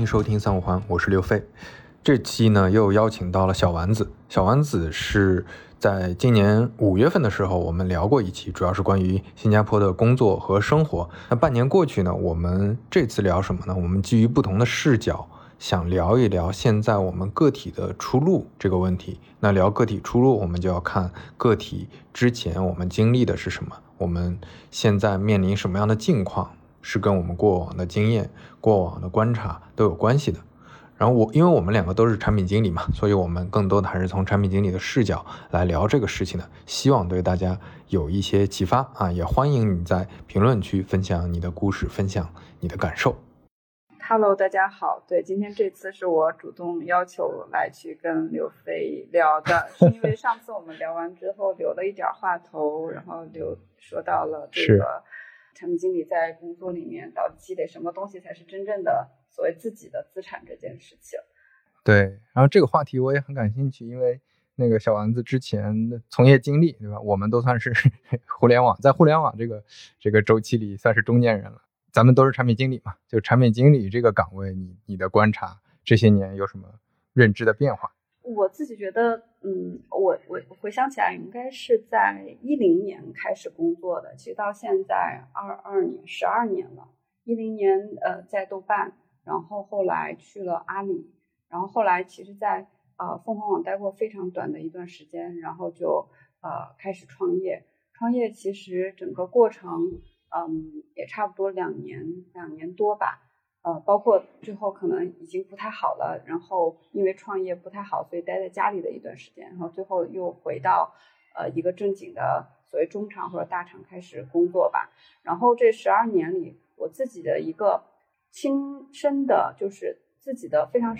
欢迎收听三五环，我是刘飞。这期呢又邀请到了小丸子，小丸子是在今年五月份的时候我们聊过一期，主要是关于新加坡的工作和生活。那半年过去呢，我们这次聊什么呢？我们基于不同的视角，想聊一聊现在我们个体的出路这个问题。那聊个体出路，我们就要看个体之前我们经历的是什么，我们现在面临什么样的境况。是跟我们过往的经验、过往的观察都有关系的。然后我，因为我们两个都是产品经理嘛，所以我们更多的还是从产品经理的视角来聊这个事情的，希望对大家有一些启发啊！也欢迎你在评论区分享你的故事，分享你的感受。Hello，大家好。对，今天这次是我主动要求来去跟刘飞聊的，是因为上次我们聊完之后留了一点话头，然后就说到了这个。产品经理在工作里面到底积累什么东西才是真正的所谓自己的资产这件事情？对，然后这个话题我也很感兴趣，因为那个小丸子之前的从业经历，对吧？我们都算是 互联网，在互联网这个这个周期里算是中年人了。咱们都是产品经理嘛，就产品经理这个岗位，你你的观察这些年有什么认知的变化？我自己觉得，嗯，我我回想起来，应该是在一零年开始工作的，其实到现在二二年，十二年了。一零年，呃，在豆瓣，然后后来去了阿里，然后后来其实，在呃凤凰网待过非常短的一段时间，然后就呃开始创业。创业其实整个过程，嗯，也差不多两年，两年多吧。呃，包括最后可能已经不太好了，然后因为创业不太好，所以待在家里的一段时间，然后最后又回到呃一个正经的所谓中厂或者大厂开始工作吧。然后这十二年里，我自己的一个亲身的，就是自己的非常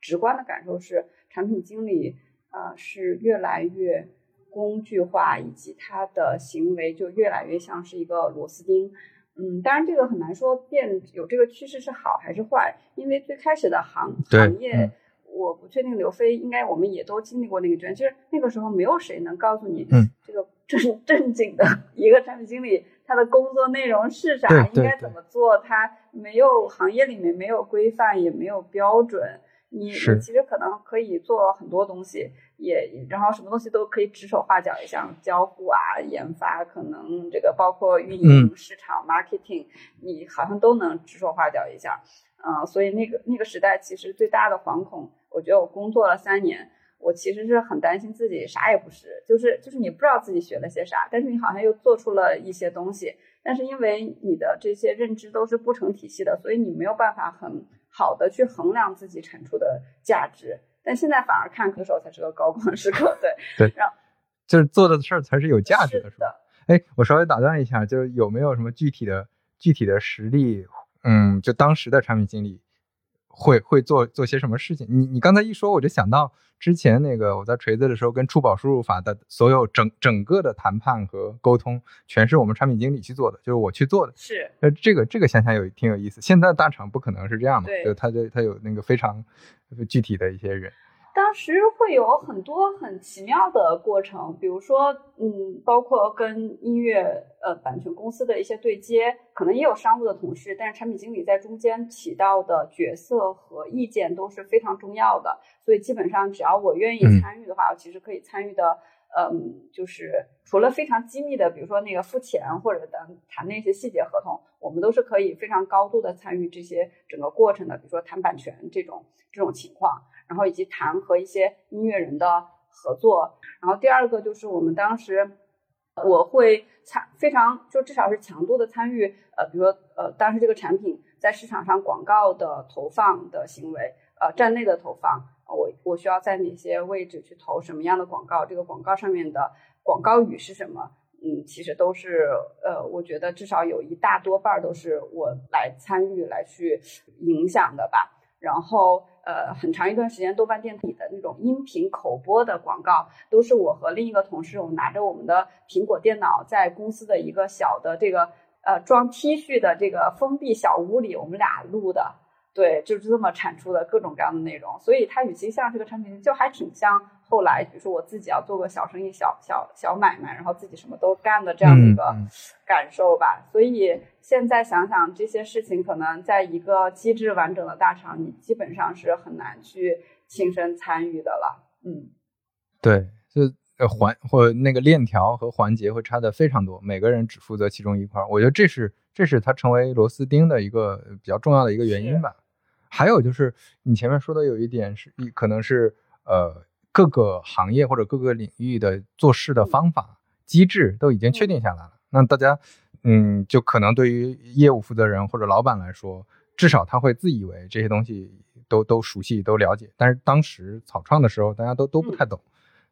直观的感受是，产品经理呃是越来越工具化，以及他的行为就越来越像是一个螺丝钉。嗯，当然这个很难说变有这个趋势是好还是坏，因为最开始的行行业，我不确定刘飞应该我们也都经历过那个阶段，其实那个时候没有谁能告诉你，嗯，这个正正经的一个产品经理他的工作内容是啥，应该怎么做，他没有行业里面没有规范也没有标准。你你其实可能可以做很多东西，也然后什么东西都可以指手画脚，像交互啊、研发，可能这个包括运营、市场、marketing，你好像都能指手画脚一下。嗯，所以那个那个时代其实最大的惶恐，我觉得我工作了三年，我其实是很担心自己啥也不是，就是就是你不知道自己学了些啥，但是你好像又做出了一些东西，但是因为你的这些认知都是不成体系的，所以你没有办法很。好的，去衡量自己产出的价值，但现在反而看的时候才是个高光时刻，对 对，让就是做的事儿才是有价值的，是吧？哎，我稍微打断一下，就是有没有什么具体的具体的实例？嗯，就当时的产品经理。会会做做些什么事情？你你刚才一说，我就想到之前那个我在锤子的时候跟触宝输入法的所有整整个的谈判和沟通，全是我们产品经理去做的，就是我去做的。是，那，这个这个想想有挺有意思。现在大厂不可能是这样嘛？对，就他就他有那个非常具体的一些人。当时会有很多很奇妙的过程，比如说，嗯，包括跟音乐呃版权公司的一些对接，可能也有商务的同事，但是产品经理在中间起到的角色和意见都是非常重要的。所以基本上只要我愿意参与的话，我其实可以参与的，嗯，就是除了非常机密的，比如说那个付钱或者等谈那些细节合同，我们都是可以非常高度的参与这些整个过程的，比如说谈版权这种这种情况。然后以及谈和一些音乐人的合作，然后第二个就是我们当时我会参非常就至少是强度的参与，呃，比如说呃当时这个产品在市场上广告的投放的行为，呃站内的投放，我我需要在哪些位置去投什么样的广告，这个广告上面的广告语是什么，嗯，其实都是呃我觉得至少有一大多半都是我来参与来去影响的吧。然后，呃，很长一段时间，豆瓣电台的那种音频口播的广告，都是我和另一个同事，我拿着我们的苹果电脑，在公司的一个小的这个呃装 T 恤的这个封闭小屋里，我们俩录的。对，就是这么产出的各种各样的内容，所以它与其像这个产品，就还挺像后来，比如说我自己要做个小生意、小小小买卖，然后自己什么都干的这样的一个感受吧。所以现在想想这些事情，可能在一个机制完整的大厂，你基本上是很难去亲身参与的了。嗯，对，就呃环或那个链条和环节会差的非常多，每个人只负责其中一块儿。我觉得这是这是它成为螺丝钉的一个比较重要的一个原因吧。还有就是你前面说的有一点是，一可能是呃各个行业或者各个领域的做事的方法机制都已经确定下来了。那大家嗯，就可能对于业务负责人或者老板来说，至少他会自以为这些东西都都熟悉都了解。但是当时草创的时候，大家都都不太懂，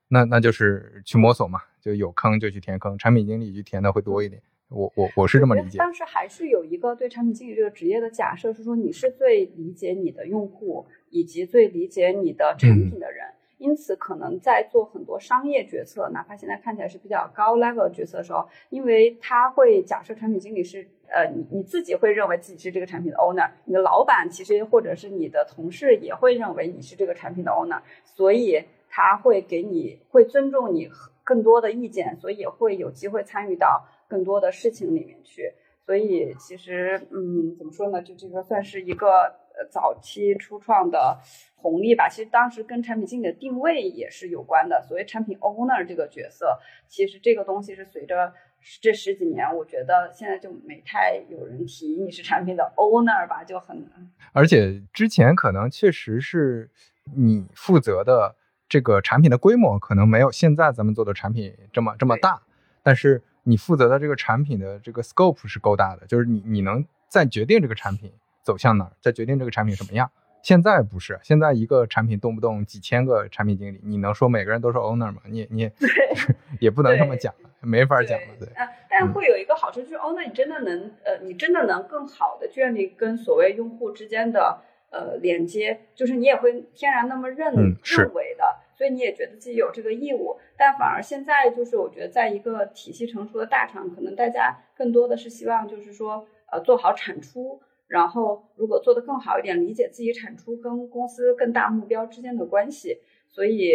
那那就是去摸索嘛，就有坑就去填坑，产品经理去填的会多一点。我我我是这么理解，当时还是有一个对产品经理这个职业的假设，是说你是最理解你的用户以及最理解你的产品的人，因此可能在做很多商业决策，哪怕现在看起来是比较高 level 决策的时候，因为他会假设产品经理是呃你你自己会认为自己是这个产品的 owner，你的老板其实或者是你的同事也会认为你是这个产品的 owner，所以他会给你会尊重你更多的意见，所以也会有机会参与到。更多的事情里面去，所以其实，嗯，怎么说呢？就这个算是一个早期初创的红利吧。其实当时跟产品经理的定位也是有关的。所谓产品 owner 这个角色，其实这个东西是随着这十几年，我觉得现在就没太有人提你是产品的 owner 吧，就很。而且之前可能确实是你负责的这个产品的规模可能没有现在咱们做的产品这么这么大，但是。你负责的这个产品的这个 scope 是够大的，就是你你能再决定这个产品走向哪儿，再决定这个产品什么样。现在不是，现在一个产品动不动几千个产品经理，你能说每个人都是 owner 吗？你你 也不能这么讲了，没法讲了。对，呃，但会有一个好处就是，owner 你真的能呃，你真的能更好的建立跟所谓用户之间的呃连接，就是你也会天然那么认认为的。所以你也觉得自己有这个义务，但反而现在就是我觉得，在一个体系成熟的大厂，可能大家更多的是希望就是说，呃，做好产出，然后如果做得更好一点，理解自己产出跟公司更大目标之间的关系，所以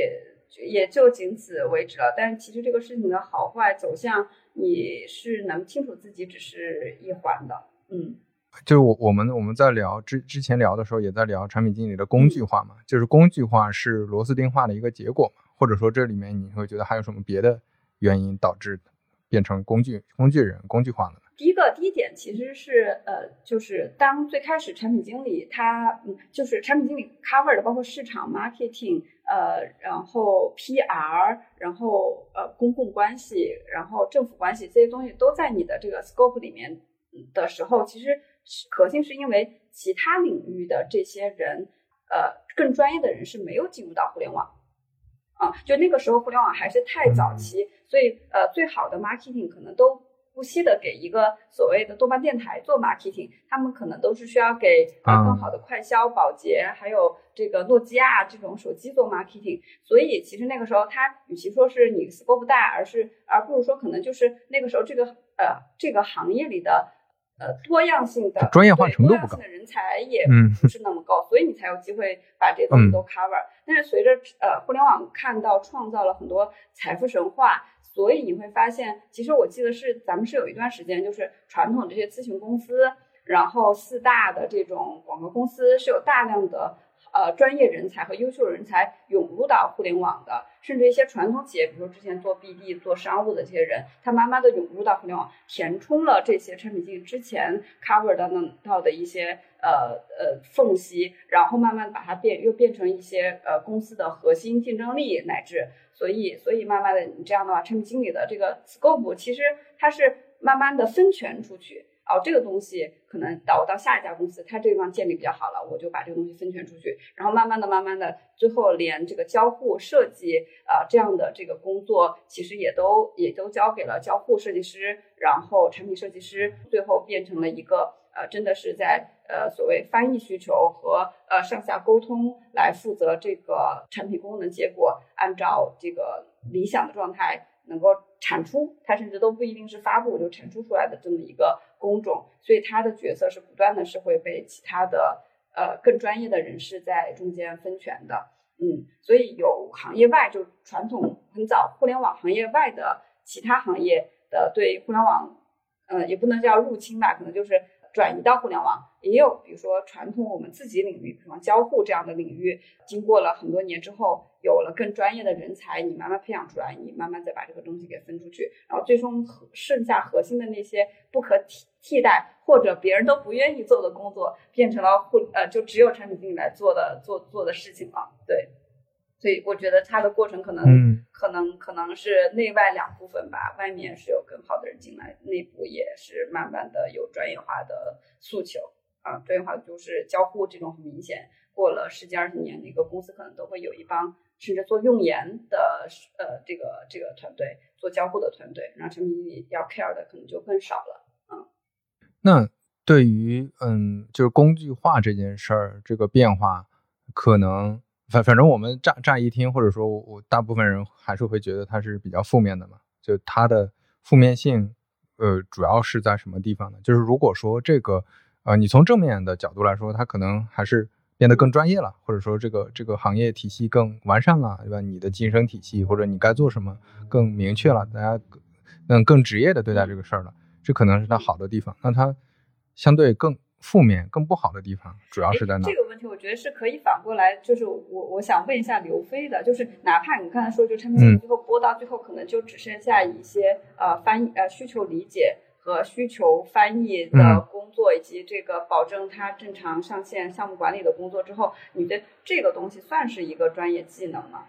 也就仅此为止了。但其实这个事情的好坏走向，你是能清楚自己只是一环的，嗯。就我我们我们在聊之之前聊的时候，也在聊产品经理的工具化嘛，就是工具化是螺丝钉化的一个结果嘛，或者说这里面你会觉得还有什么别的原因导致变成工具工具人工具化了？第一个第一点其实是呃，就是当最开始产品经理他嗯，就是产品经理 cover 的包括市场 marketing 呃，然后 PR，然后呃公共关系，然后政府关系这些东西都在你的这个 scope 里面的时候，其实。核心是因为其他领域的这些人，呃，更专业的人是没有进入到互联网，啊，就那个时候互联网还是太早期，所以呃，最好的 marketing 可能都不惜的给一个所谓的豆瓣电台做 marketing，他们可能都是需要给啊更好的快消、保洁，还有这个诺基亚这种手机做 marketing，所以其实那个时候它与其说是你 scope 大，而是而不如说可能就是那个时候这个呃这个行业里的。呃，多样性的专业化程度不高，人才也不是那么高，所以你才有机会把这些东西都 cover。但是随着呃互联网看到创造了很多财富神话，所以你会发现，其实我记得是咱们是有一段时间，就是传统这些咨询公司，然后四大的这种广告公司是有大量的。呃，专业人才和优秀人才涌入到互联网的，甚至一些传统企业，比如说之前做 BD、做商务的这些人，他慢慢的涌入到互联网，填充了这些产品经理之前 cover 到到的一些呃呃缝隙，然后慢慢把它变又变成一些呃公司的核心竞争力，乃至所以所以慢慢的你这样的话，产品经理的这个 scope 其实它是慢慢的分权出去。哦，这个东西可能到我到下一家公司，它这个地方建立比较好了，我就把这个东西分权出去，然后慢慢的、慢慢的，最后连这个交互设计啊这样的这个工作，其实也都也都交给了交互设计师，然后产品设计师，最后变成了一个呃，真的是在呃所谓翻译需求和呃上下沟通来负责这个产品功能结果，按照这个理想的状态。能够产出，它甚至都不一定是发布，就产出出来的这么一个工种，所以他的角色是不断的是会被其他的呃更专业的人士在中间分权的。嗯，所以有行业外就传统很早互联网行业外的其他行业的对互联网，呃，也不能叫入侵吧，可能就是转移到互联网。也有比如说传统我们自己领域，比方交互这样的领域，经过了很多年之后，有了更专业的人才，你慢慢培养出来，你慢慢再把这个东西给分出去，然后最终剩下核心的那些不可替替代或者别人都不愿意做的工作，变成了互呃，就只有产品经理来做的做做的事情了。对，所以我觉得它的过程可能、嗯可能可能是内外两部分吧，外面是有更好的人进来，内部也是慢慢的有专业化的诉求啊，专业化就是交互这种很明显，过了十几二十年，哪个公司可能都会有一帮甚至做用研的呃这个这个团队，做交互的团队，然后产品经理要 care 的可能就更少了。嗯那对于嗯，就是工具化这件事儿，这个变化，可能反反正我们乍乍一听，或者说我我大部分人还是会觉得它是比较负面的嘛。就它的负面性，呃，主要是在什么地方呢？就是如果说这个，呃，你从正面的角度来说，它可能还是变得更专业了，或者说这个这个行业体系更完善了，对吧？你的晋升体系或者你该做什么更明确了，大家更能更职业的对待这个事儿了。这可能是它好的地方。那它相对更负面、更不好的地方，主要是在哪这？个问题我觉得是可以反过来，就是我我想问一下刘飞的，就是哪怕你刚才说，就产品经理嗯最后播到最后，可能就只剩下一些呃翻译呃需求理解和需求翻译的嗯工作，以及这个保证它正常上线项目管理的工作之后，你的这个东西算是一个专业技能吗？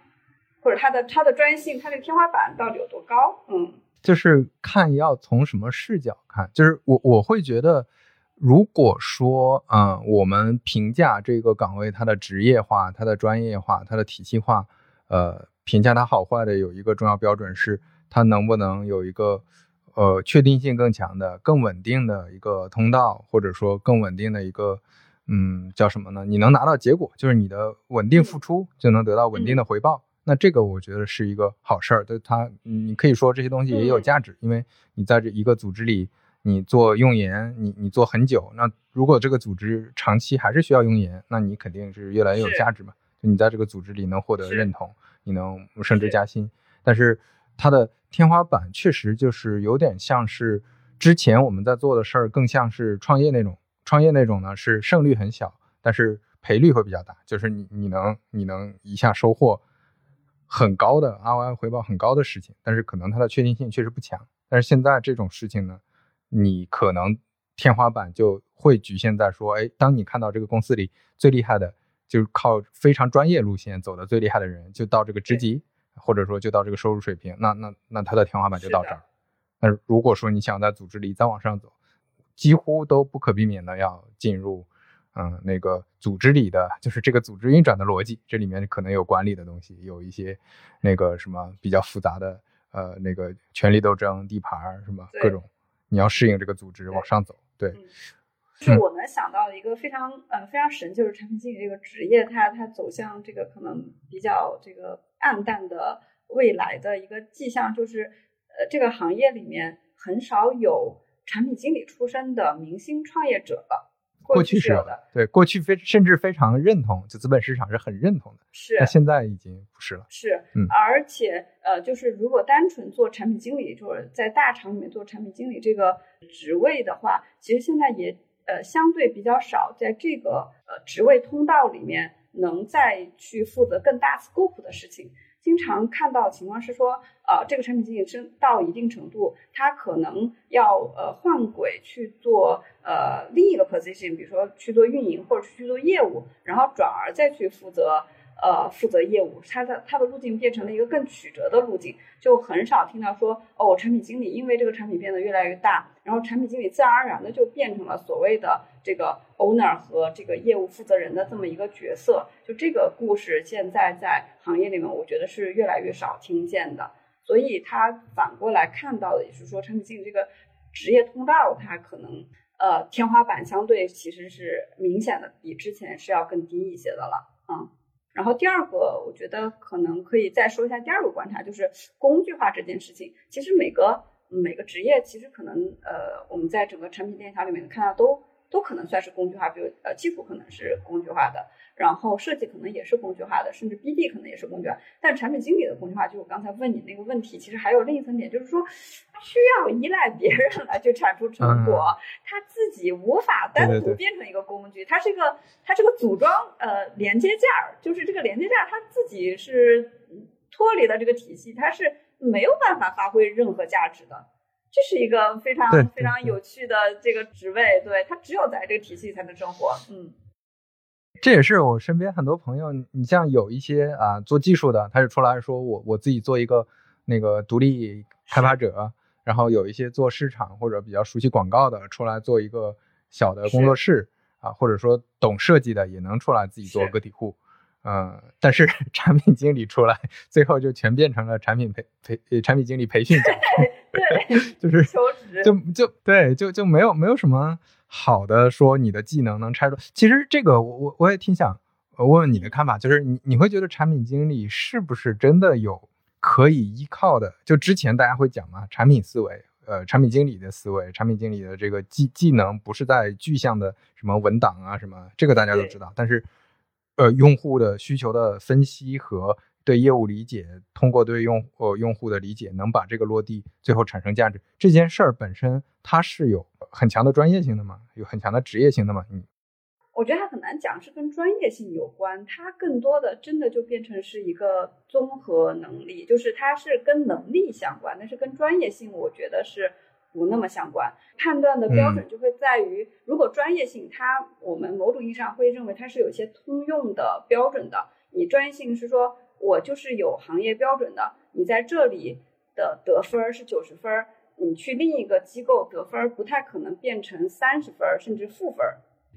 或者它的它的专业性，它这个天花板到底有多高？嗯就是看要从什么视角看，就是我我会觉得，如果说，嗯、我们评价这个岗位它的职业化、它的专业化、它的体系化，呃，评价它好坏的有一个重要标准是它能不能有一个呃确定性更强的、更稳定的一个通道，或者说更稳定的一个。嗯，叫什么呢？你能拿到结果，就是你的稳定付出就能得到稳定的回报。那这个我觉得是一个好事儿，对它，你可以说这些东西也有价值，因为你在这一个组织里，你做用盐，你你做很久，那如果这个组织长期还是需要用盐，那你肯定是越来越有价值嘛。就你在这个组织里能获得认同，你能升职加薪，但是它的天花板确实就是有点像是之前我们在做的事儿，更像是创业那种。创业那种呢是胜率很小，但是赔率会比较大，就是你你能你能一下收获很高的 ROI 回报很高的事情，但是可能它的确定性确实不强。但是现在这种事情呢，你可能天花板就会局限在说，哎，当你看到这个公司里最厉害的，就是靠非常专业路线走的最厉害的人，就到这个职级，或者说就到这个收入水平，那那那他的天花板就到这儿。那如果说你想在组织里再往上走，几乎都不可避免的要进入，嗯，那个组织里的，就是这个组织运转的逻辑，这里面可能有管理的东西，有一些那个什么比较复杂的，呃，那个权力斗争、地盘儿什么各种，你要适应这个组织往上走，对，是我能想到的一个非常呃非常神，就是产品经理这个职业，它它走向这个可能比较这个暗淡的未来的一个迹象，就是呃这个行业里面很少有产品经理出身的明星创业者了。过去去是有有的，对，过去非甚至非常认同，就资本市场是很认同的，是那现在已经不是了，是，嗯。而且呃，就是如果单纯做产品经理，就是在大厂里面做产品经理这个职位的话，其实现在也呃相对比较少，在这个呃职位通道里面能再去负责更大 scope 的事情。经常看到的情况是说，呃，这个产品经理升到一定程度，他可能要呃换轨去做呃另一个 position，比如说去做运营或者去做业务，然后转而再去负责呃负责业务，它的它的路径变成了一个更曲折的路径，就很少听到说哦，产品经理因为这个产品变得越来越大，然后产品经理自然而然的就变成了所谓的这个 owner 和这个业务负责人的这么一个角色。就这个故事现在在行业里面，我觉得是越来越少听见的。所以他反过来看到的也是说，产品经理这个职业通道，它可能呃天花板相对其实是明显的比之前是要更低一些的了，嗯。然后第二个，我觉得可能可以再说一下第二个观察，就是工具化这件事情。其实每个每个职业，其实可能呃，我们在整个产品链条里面看到都都可能算是工具化，比如呃技术可能是工具化的，然后设计可能也是工具化的，甚至 BD 可能也是工具化。但产品经理的工具化，就我刚才问你那个问题，其实还有另一层点，就是说他需要依赖别人来去产出成果，他自己无法单独变成一个工具，它是一个它是个组装呃连接件儿，就是这个连接件儿它自己是脱离了这个体系，它是没有办法发挥任何价值的。这是一个非常非常有趣的这个职位，对他只有在这个体系才能生活。嗯，这也是我身边很多朋友，你像有一些啊做技术的，他就出来说我我自己做一个那个独立开发者，然后有一些做市场或者比较熟悉广告的出来做一个小的工作室啊，或者说懂设计的也能出来自己做个体户。嗯，但是产品经理出来，最后就全变成了产品培培产品经理培训角 对，就是求职，就就对，就就没有没有什么好的说你的技能能拆出。其实这个我我我也挺想问问你的看法，就是你你会觉得产品经理是不是真的有可以依靠的？就之前大家会讲嘛，产品思维，呃，产品经理的思维，产品经理的这个技技能不是在具象的什么文档啊什么，这个大家都知道，但是。呃，用户的需求的分析和对业务理解，通过对用呃用户的理解，能把这个落地，最后产生价值。这件事儿本身它是有很强的专业性的吗？有很强的职业性的吗？嗯，我觉得它很难讲是跟专业性有关，它更多的真的就变成是一个综合能力，就是它是跟能力相关，但是跟专业性，我觉得是。不那么相关，判断的标准就会在于，如果专业性，它我们某种意义上会认为它是有一些通用的标准的。你专业性是说，我就是有行业标准的，你在这里的得分是九十分，你去另一个机构得分不太可能变成三十分甚至负分，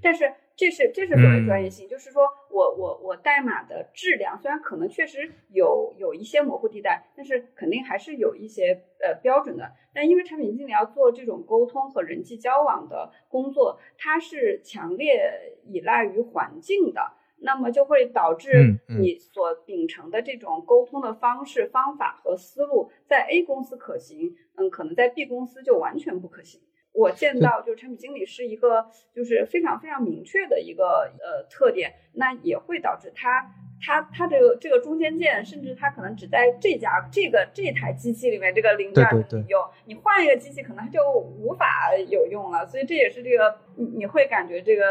但是。这是这是所谓专业性，就是说我我我代码的质量虽然可能确实有有一些模糊地带，但是肯定还是有一些呃标准的。但因为产品经理要做这种沟通和人际交往的工作，它是强烈依赖于环境的，那么就会导致你所秉承的这种沟通的方式、方法和思路，在 A 公司可行，嗯，可能在 B 公司就完全不可行。我见到就是产品经理是一个就是非常非常明确的一个呃特点，那也会导致他他他这个这个中间件，甚至它可能只在这家这个这台机器里面这个零件能用，你换一个机器可能它就无法有用了，所以这也是这个你你会感觉这个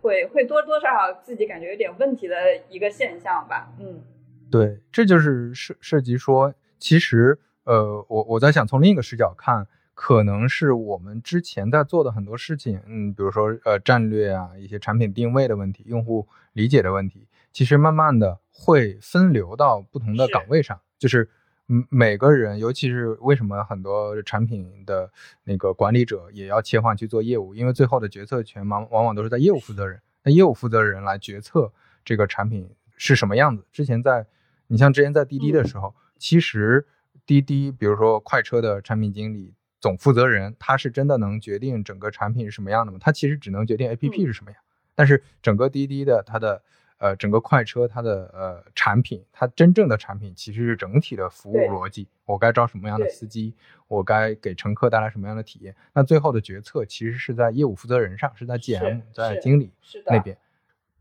会会多多少少自己感觉有点问题的一个现象吧，嗯，对，这就是涉涉及说，其实呃我我在想从另一个视角看。可能是我们之前在做的很多事情，嗯，比如说呃战略啊，一些产品定位的问题，用户理解的问题，其实慢慢的会分流到不同的岗位上，就是嗯每个人，尤其是为什么很多产品的那个管理者也要切换去做业务，因为最后的决策权往往往都是在业务负责人，那业务负责人来决策这个产品是什么样子。之前在你像之前在滴滴的时候，其实滴滴，比如说快车的产品经理。总负责人他是真的能决定整个产品是什么样的吗？他其实只能决定 A P P 是什么样，但是整个滴滴的它的呃整个快车它的呃产品，它真正的产品其实是整体的服务逻辑。我该招什么样的司机？我该给乘客带来什么样的体验？那最后的决策其实是在业务负责人上，是在 G M 在经理那边，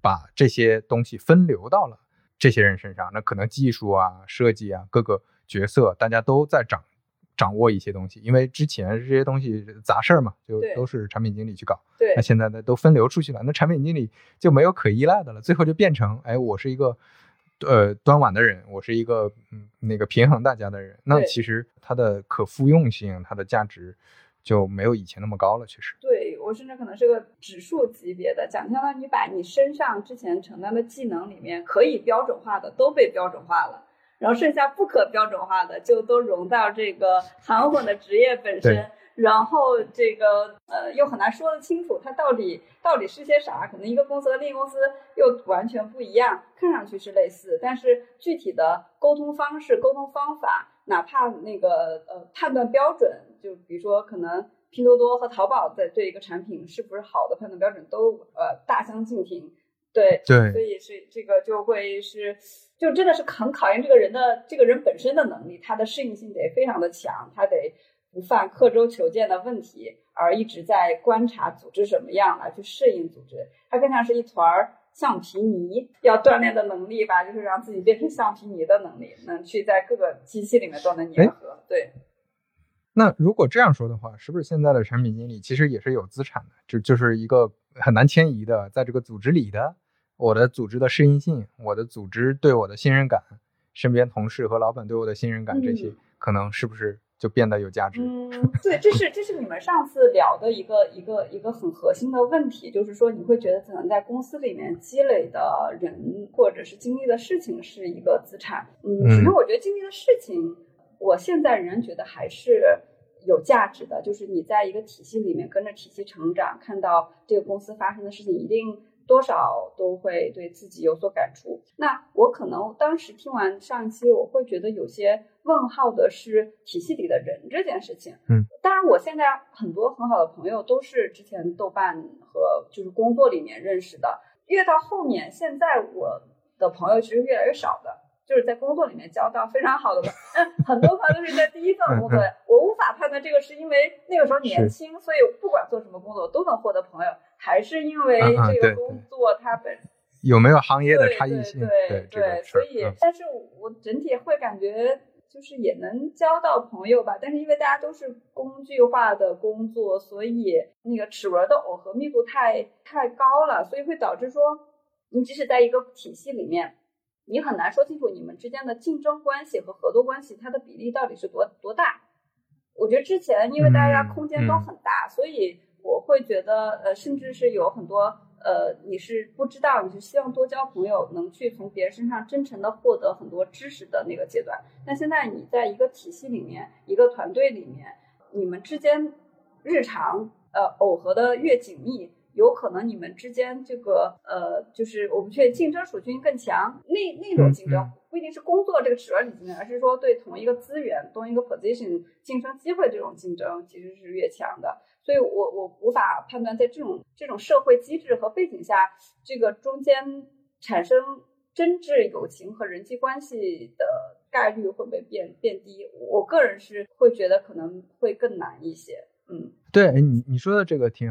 把这些东西分流到了这些人身上。那可能技术啊、设计啊各个角色大家都在掌。掌握一些东西，因为之前这些东西杂事儿嘛，就都是产品经理去搞。对，那现在呢都分流出去了，那产品经理就没有可依赖的了，最后就变成，哎，我是一个呃端碗的人，我是一个嗯那个平衡大家的人。那其实它的可复用性，它的价值就没有以前那么高了。其实，对我甚至可能是个指数级别的，讲相当于你把你身上之前承担的技能里面可以标准化的都被标准化了。然后剩下不可标准化的就都融到这个含混的职业本身，然后这个呃又很难说得清楚它到底到底是些啥，可能一个公司和另一个公司又完全不一样，看上去是类似，但是具体的沟通方式、沟通方法，哪怕那个呃判断标准，就比如说可能拼多多和淘宝在对一个产品是不是好的判断标准都呃大相径庭。对对，所以是这个就会是，就真的是很考验这个人的这个人本身的能力，他的适应性得非常的强，他得不犯刻舟求剑的问题，而一直在观察组织什么样来去适应组织，它更像是一团儿橡皮泥，要锻炼的能力吧，就是让自己变成橡皮泥的能力，能去在各个机器里面都能粘合。对。那如果这样说的话，是不是现在的产品经理其实也是有资产的？就就是一个很难迁移的，在这个组织里的，我的组织的适应性，我的组织对我的信任感，身边同事和老板对我的信任感，这些可能是不是就变得有价值？嗯，对，这是这是你们上次聊的一个一个一个很核心的问题，就是说你会觉得可能在公司里面积累的人或者是经历的事情是一个资产。嗯，首先我觉得经历的事情。我现在仍然觉得还是有价值的，就是你在一个体系里面跟着体系成长，看到这个公司发生的事情，一定多少都会对自己有所感触。那我可能当时听完上一期，我会觉得有些问号的是体系里的人这件事情。嗯，当然，我现在很多很好的朋友都是之前豆瓣和就是工作里面认识的，越到后面，现在我的朋友其实越来越少的。就是在工作里面交到非常好的朋友，很多朋友都是在第一份工作。我无法判断这个是因为那个时候年轻，所以不管做什么工作都能获得朋友，还是因为这个工作它本有没有行业的差异性？对对，所以，但是我整体会感觉就是也能交到朋友吧。但是因为大家都是工具化的工作，所以那个齿轮的耦合密度太太高了，所以会导致说，你即使在一个体系里面。你很难说清楚你们之间的竞争关系和合作关系，它的比例到底是多多大？我觉得之前因为大家空间都很大，所以我会觉得，呃，甚至是有很多，呃，你是不知道，你是希望多交朋友，能去从别人身上真诚的获得很多知识的那个阶段。但现在你在一个体系里面，一个团队里面，你们之间日常呃耦合的越紧密。有可能你们之间这个呃，就是我不确定竞争属性更强，那那种竞争不一定是工作这个齿轮里竞争，而是说对同一个资源、同一个 position 竞争机会这种竞争其实是越强的。所以我我无法判断在这种这种社会机制和背景下，这个中间产生真挚友情和人际关系的概率会不会变变低？我个人是会觉得可能会更难一些。嗯，对你你说的这个挺。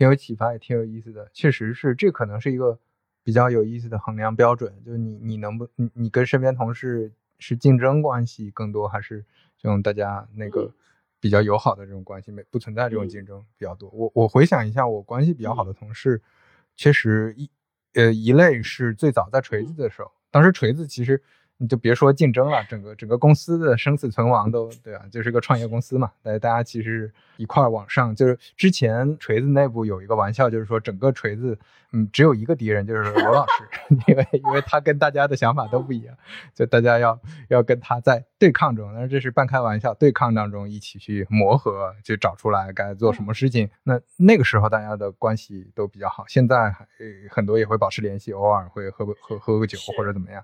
挺有启发，也挺有意思的。确实是，这可能是一个比较有意思的衡量标准。就是你，你能不，你你跟身边同事是竞争关系更多，还是这种大家那个比较友好的这种关系？没不存在这种竞争比较多。我我回想一下，我关系比较好的同事，确实一呃一类是最早在锤子的时候，当时锤子其实。你就别说竞争了，整个整个公司的生死存亡都对啊，就是个创业公司嘛。大家大家其实一块儿往上，就是之前锤子内部有一个玩笑，就是说整个锤子，嗯，只有一个敌人，就是罗老师，因为因为他跟大家的想法都不一样，就大家要要跟他在对抗中，但是这是半开玩笑，对抗当中一起去磨合，去找出来该做什么事情。那那个时候大家的关系都比较好，现在还很多也会保持联系，偶尔会喝喝喝个酒或者怎么样。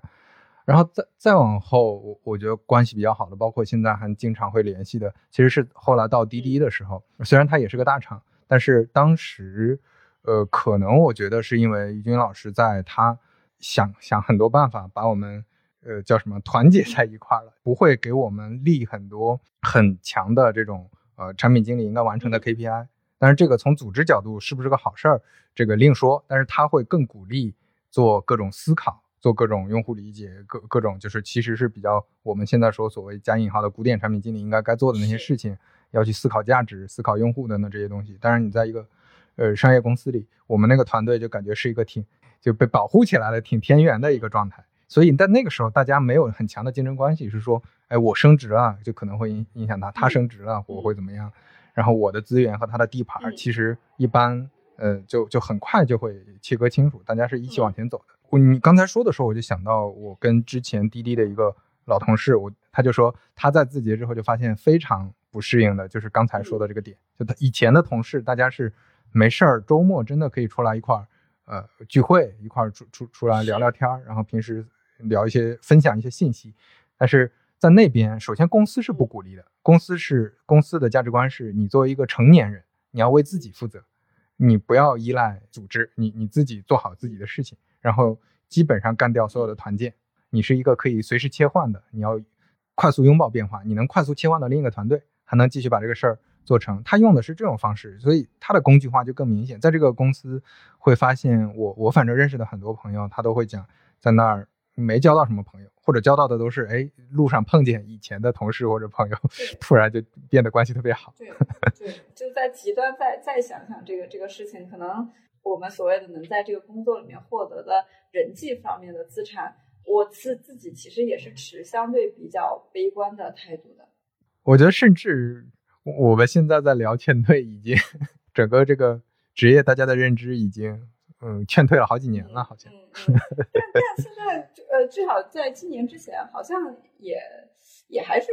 然后再再往后，我我觉得关系比较好的，包括现在还经常会联系的，其实是后来到滴滴的时候，虽然它也是个大厂，但是当时，呃，可能我觉得是因为于军老师在他想想很多办法把我们，呃，叫什么团结在一块了，不会给我们立很多很强的这种呃产品经理应该完成的 KPI，但是这个从组织角度是不是个好事儿，这个另说，但是他会更鼓励做各种思考。做各种用户理解，各各种就是其实是比较我们现在说所谓加引号的古典产品经理应该该做的那些事情，要去思考价值、思考用户等等这些东西。当然，你在一个呃商业公司里，我们那个团队就感觉是一个挺就被保护起来的、挺田园的一个状态。所以在那个时候，大家没有很强的竞争关系，是说，哎，我升职了，就可能会影影响他；他升职了，我会怎么样？然后我的资源和他的地盘，其实一般呃就就很快就会切割清楚，大家是一起往前走的。我你刚才说的时候，我就想到我跟之前滴滴的一个老同事，我他就说他在字节之后就发现非常不适应的，就是刚才说的这个点，就他以前的同事，大家是没事儿周末真的可以出来一块儿呃聚会，一块儿出出出来聊聊天儿，然后平时聊一些分享一些信息，但是在那边，首先公司是不鼓励的，公司是公司的价值观是你作为一个成年人，你要为自己负责，你不要依赖组织，你你自己做好自己的事情。然后基本上干掉所有的团建，你是一个可以随时切换的，你要快速拥抱变化，你能快速切换到另一个团队，还能继续把这个事儿做成。他用的是这种方式，所以他的工具化就更明显。在这个公司会发现，我我反正认识的很多朋友，他都会讲，在那儿没交到什么朋友，或者交到的都是哎路上碰见以前的同事或者朋友，突然就变得关系特别好。对对，就在极端再再想想这个这个事情，可能我们所谓的能在这个工作里面获得的人际方面的资产。我自自己其实也是持相对比较悲观的态度的。我觉得，甚至我们现在在聊劝退，已经整个这个职业大家的认知已经嗯劝退了好几年了，好像。但但现在呃，至少在今年之前，好像也也还是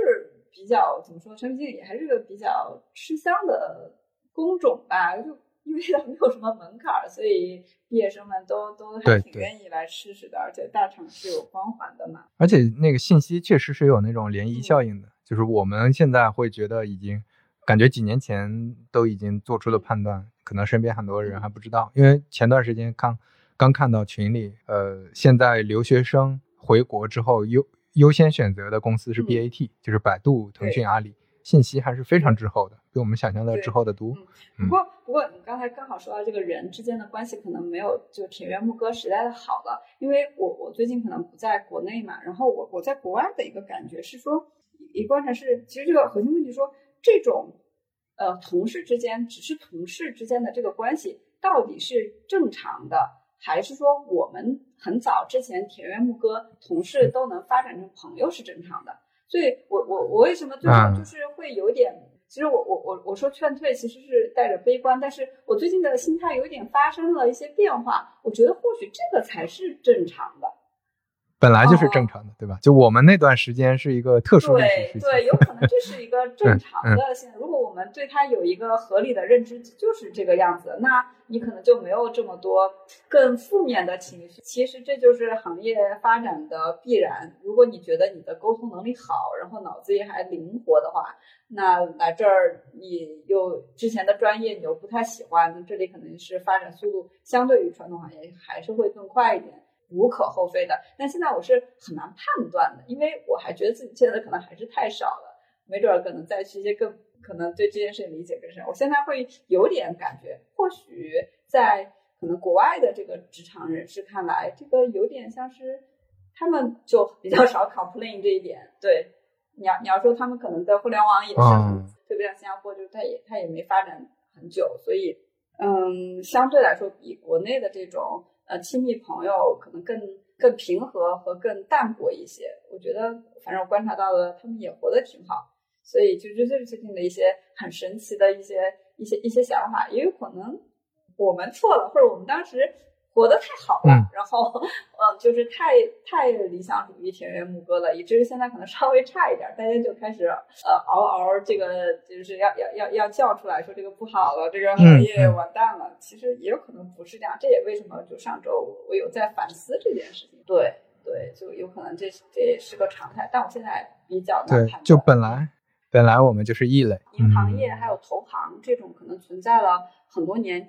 比较怎么说，产品经理也还是个比较吃香的工种吧，就。因为它没有什么门槛，所以毕业生们都都还挺愿意来试试的。而且大厂是有光环的嘛。而且那个信息确实是有那种涟漪效应的，就是我们现在会觉得已经感觉几年前都已经做出了判断，可能身边很多人还不知道。因为前段时间刚刚看到群里，呃，现在留学生回国之后优优先选择的公司是 BAT，就是百度、腾讯、阿里。信息还是非常滞后的，比我们想象的滞后的多。不过，不过你刚才刚好说到这个人之间的关系，可能没有就田园牧歌时代的好了。因为我我最近可能不在国内嘛，然后我我在国外的一个感觉是说，一观察是，其实这个核心问题说，这种呃同事之间只是同事之间的这个关系，到底是正常的，还是说我们很早之前田园牧歌同事都能发展成朋友是正常的？所以，我我我为什么最后就是会有点，其实我我我我说劝退，其实是带着悲观，但是我最近的心态有点发生了一些变化，我觉得或许这个才是正常的。本来就是正常的，对吧？就我们那段时间是一个特殊的对对，有可能这是一个 正常的。现如果我们对它有一个合理的认知，就是这个样子，那你可能就没有这么多更负面的情绪。其实这就是行业发展的必然。如果你觉得你的沟通能力好，然后脑子也还灵活的话，那来这儿你又之前的专业你又不太喜欢，那这里可能是发展速度相对于传统行业还是会更快一点。无可厚非的，但现在我是很难判断的，因为我还觉得自己现在可能还是太少了，没准儿可能再去一些更可能对这件事情理解更深。我现在会有点感觉，或许在可能国外的这个职场人士看来，这个有点像是他们就比较少 complain 这一点。对，你要你要说他们可能在互联网也是，特别像新加坡，就是他也他也没发展很久，所以嗯，相对来说比国内的这种。呃，亲密朋友可能更更平和和更淡薄一些。我觉得，反正我观察到的，他们也活得挺好。所以，就这是最近的一些很神奇的一些一些一些想法，也有可能我们错了，或者我们当时。活得太好了，然后，嗯，就是太太理想主义、田园牧歌了，以至于现在可能稍微差一点，大家就开始呃嗷嗷，这个就是要要要要叫出来说这个不好了，这个行业完蛋了。其实也有可能不是这样，这也为什么就上周我有在反思这件事情。对对，就有可能这这也是个常态，但我现在比较难判断。就本来。本来我们就是异类，银行业还有投行这种可能存在了很多年、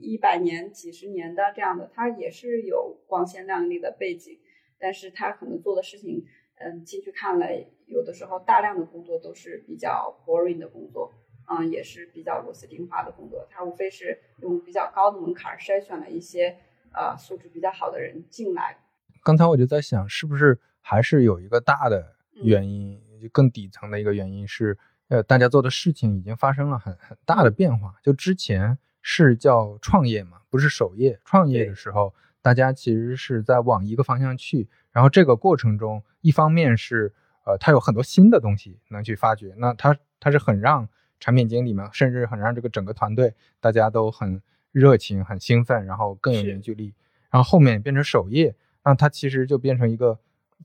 一百年、几十年的这样的，它也是有光鲜亮丽的背景，但是它可能做的事情，嗯，进去看了，有的时候大量的工作都是比较 boring 的工作，嗯，也是比较螺丝钉化的工作，它无非是用比较高的门槛筛选了一些呃素质比较好的人进来。刚才我就在想，是不是还是有一个大的原因？就更底层的一个原因是，呃，大家做的事情已经发生了很很大的变化。就之前是叫创业嘛，不是守业。创业的时候，大家其实是在往一个方向去。然后这个过程中，一方面是，呃，它有很多新的东西能去发掘。那它它是很让产品经理们，甚至很让这个整个团队，大家都很热情、很兴奋，然后更有凝聚力。然后后面变成守业，那它其实就变成一个。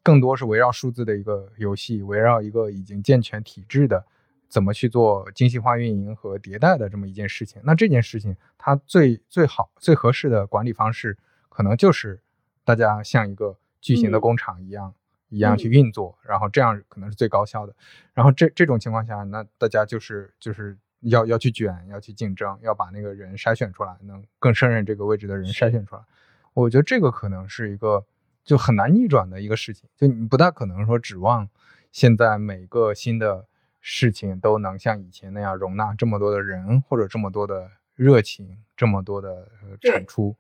更多是围绕数字的一个游戏，围绕一个已经健全体制的，怎么去做精细化运营和迭代的这么一件事情。那这件事情，它最最好、最合适的管理方式，可能就是大家像一个巨型的工厂一样，一样去运作，然后这样可能是最高效的。然后这这种情况下，那大家就是就是要要去卷，要去竞争，要把那个人筛选出来，能更胜任这个位置的人筛选出来。我觉得这个可能是一个。就很难逆转的一个事情，就你不大可能说指望现在每个新的事情都能像以前那样容纳这么多的人或者这么多的热情，这么多的产出。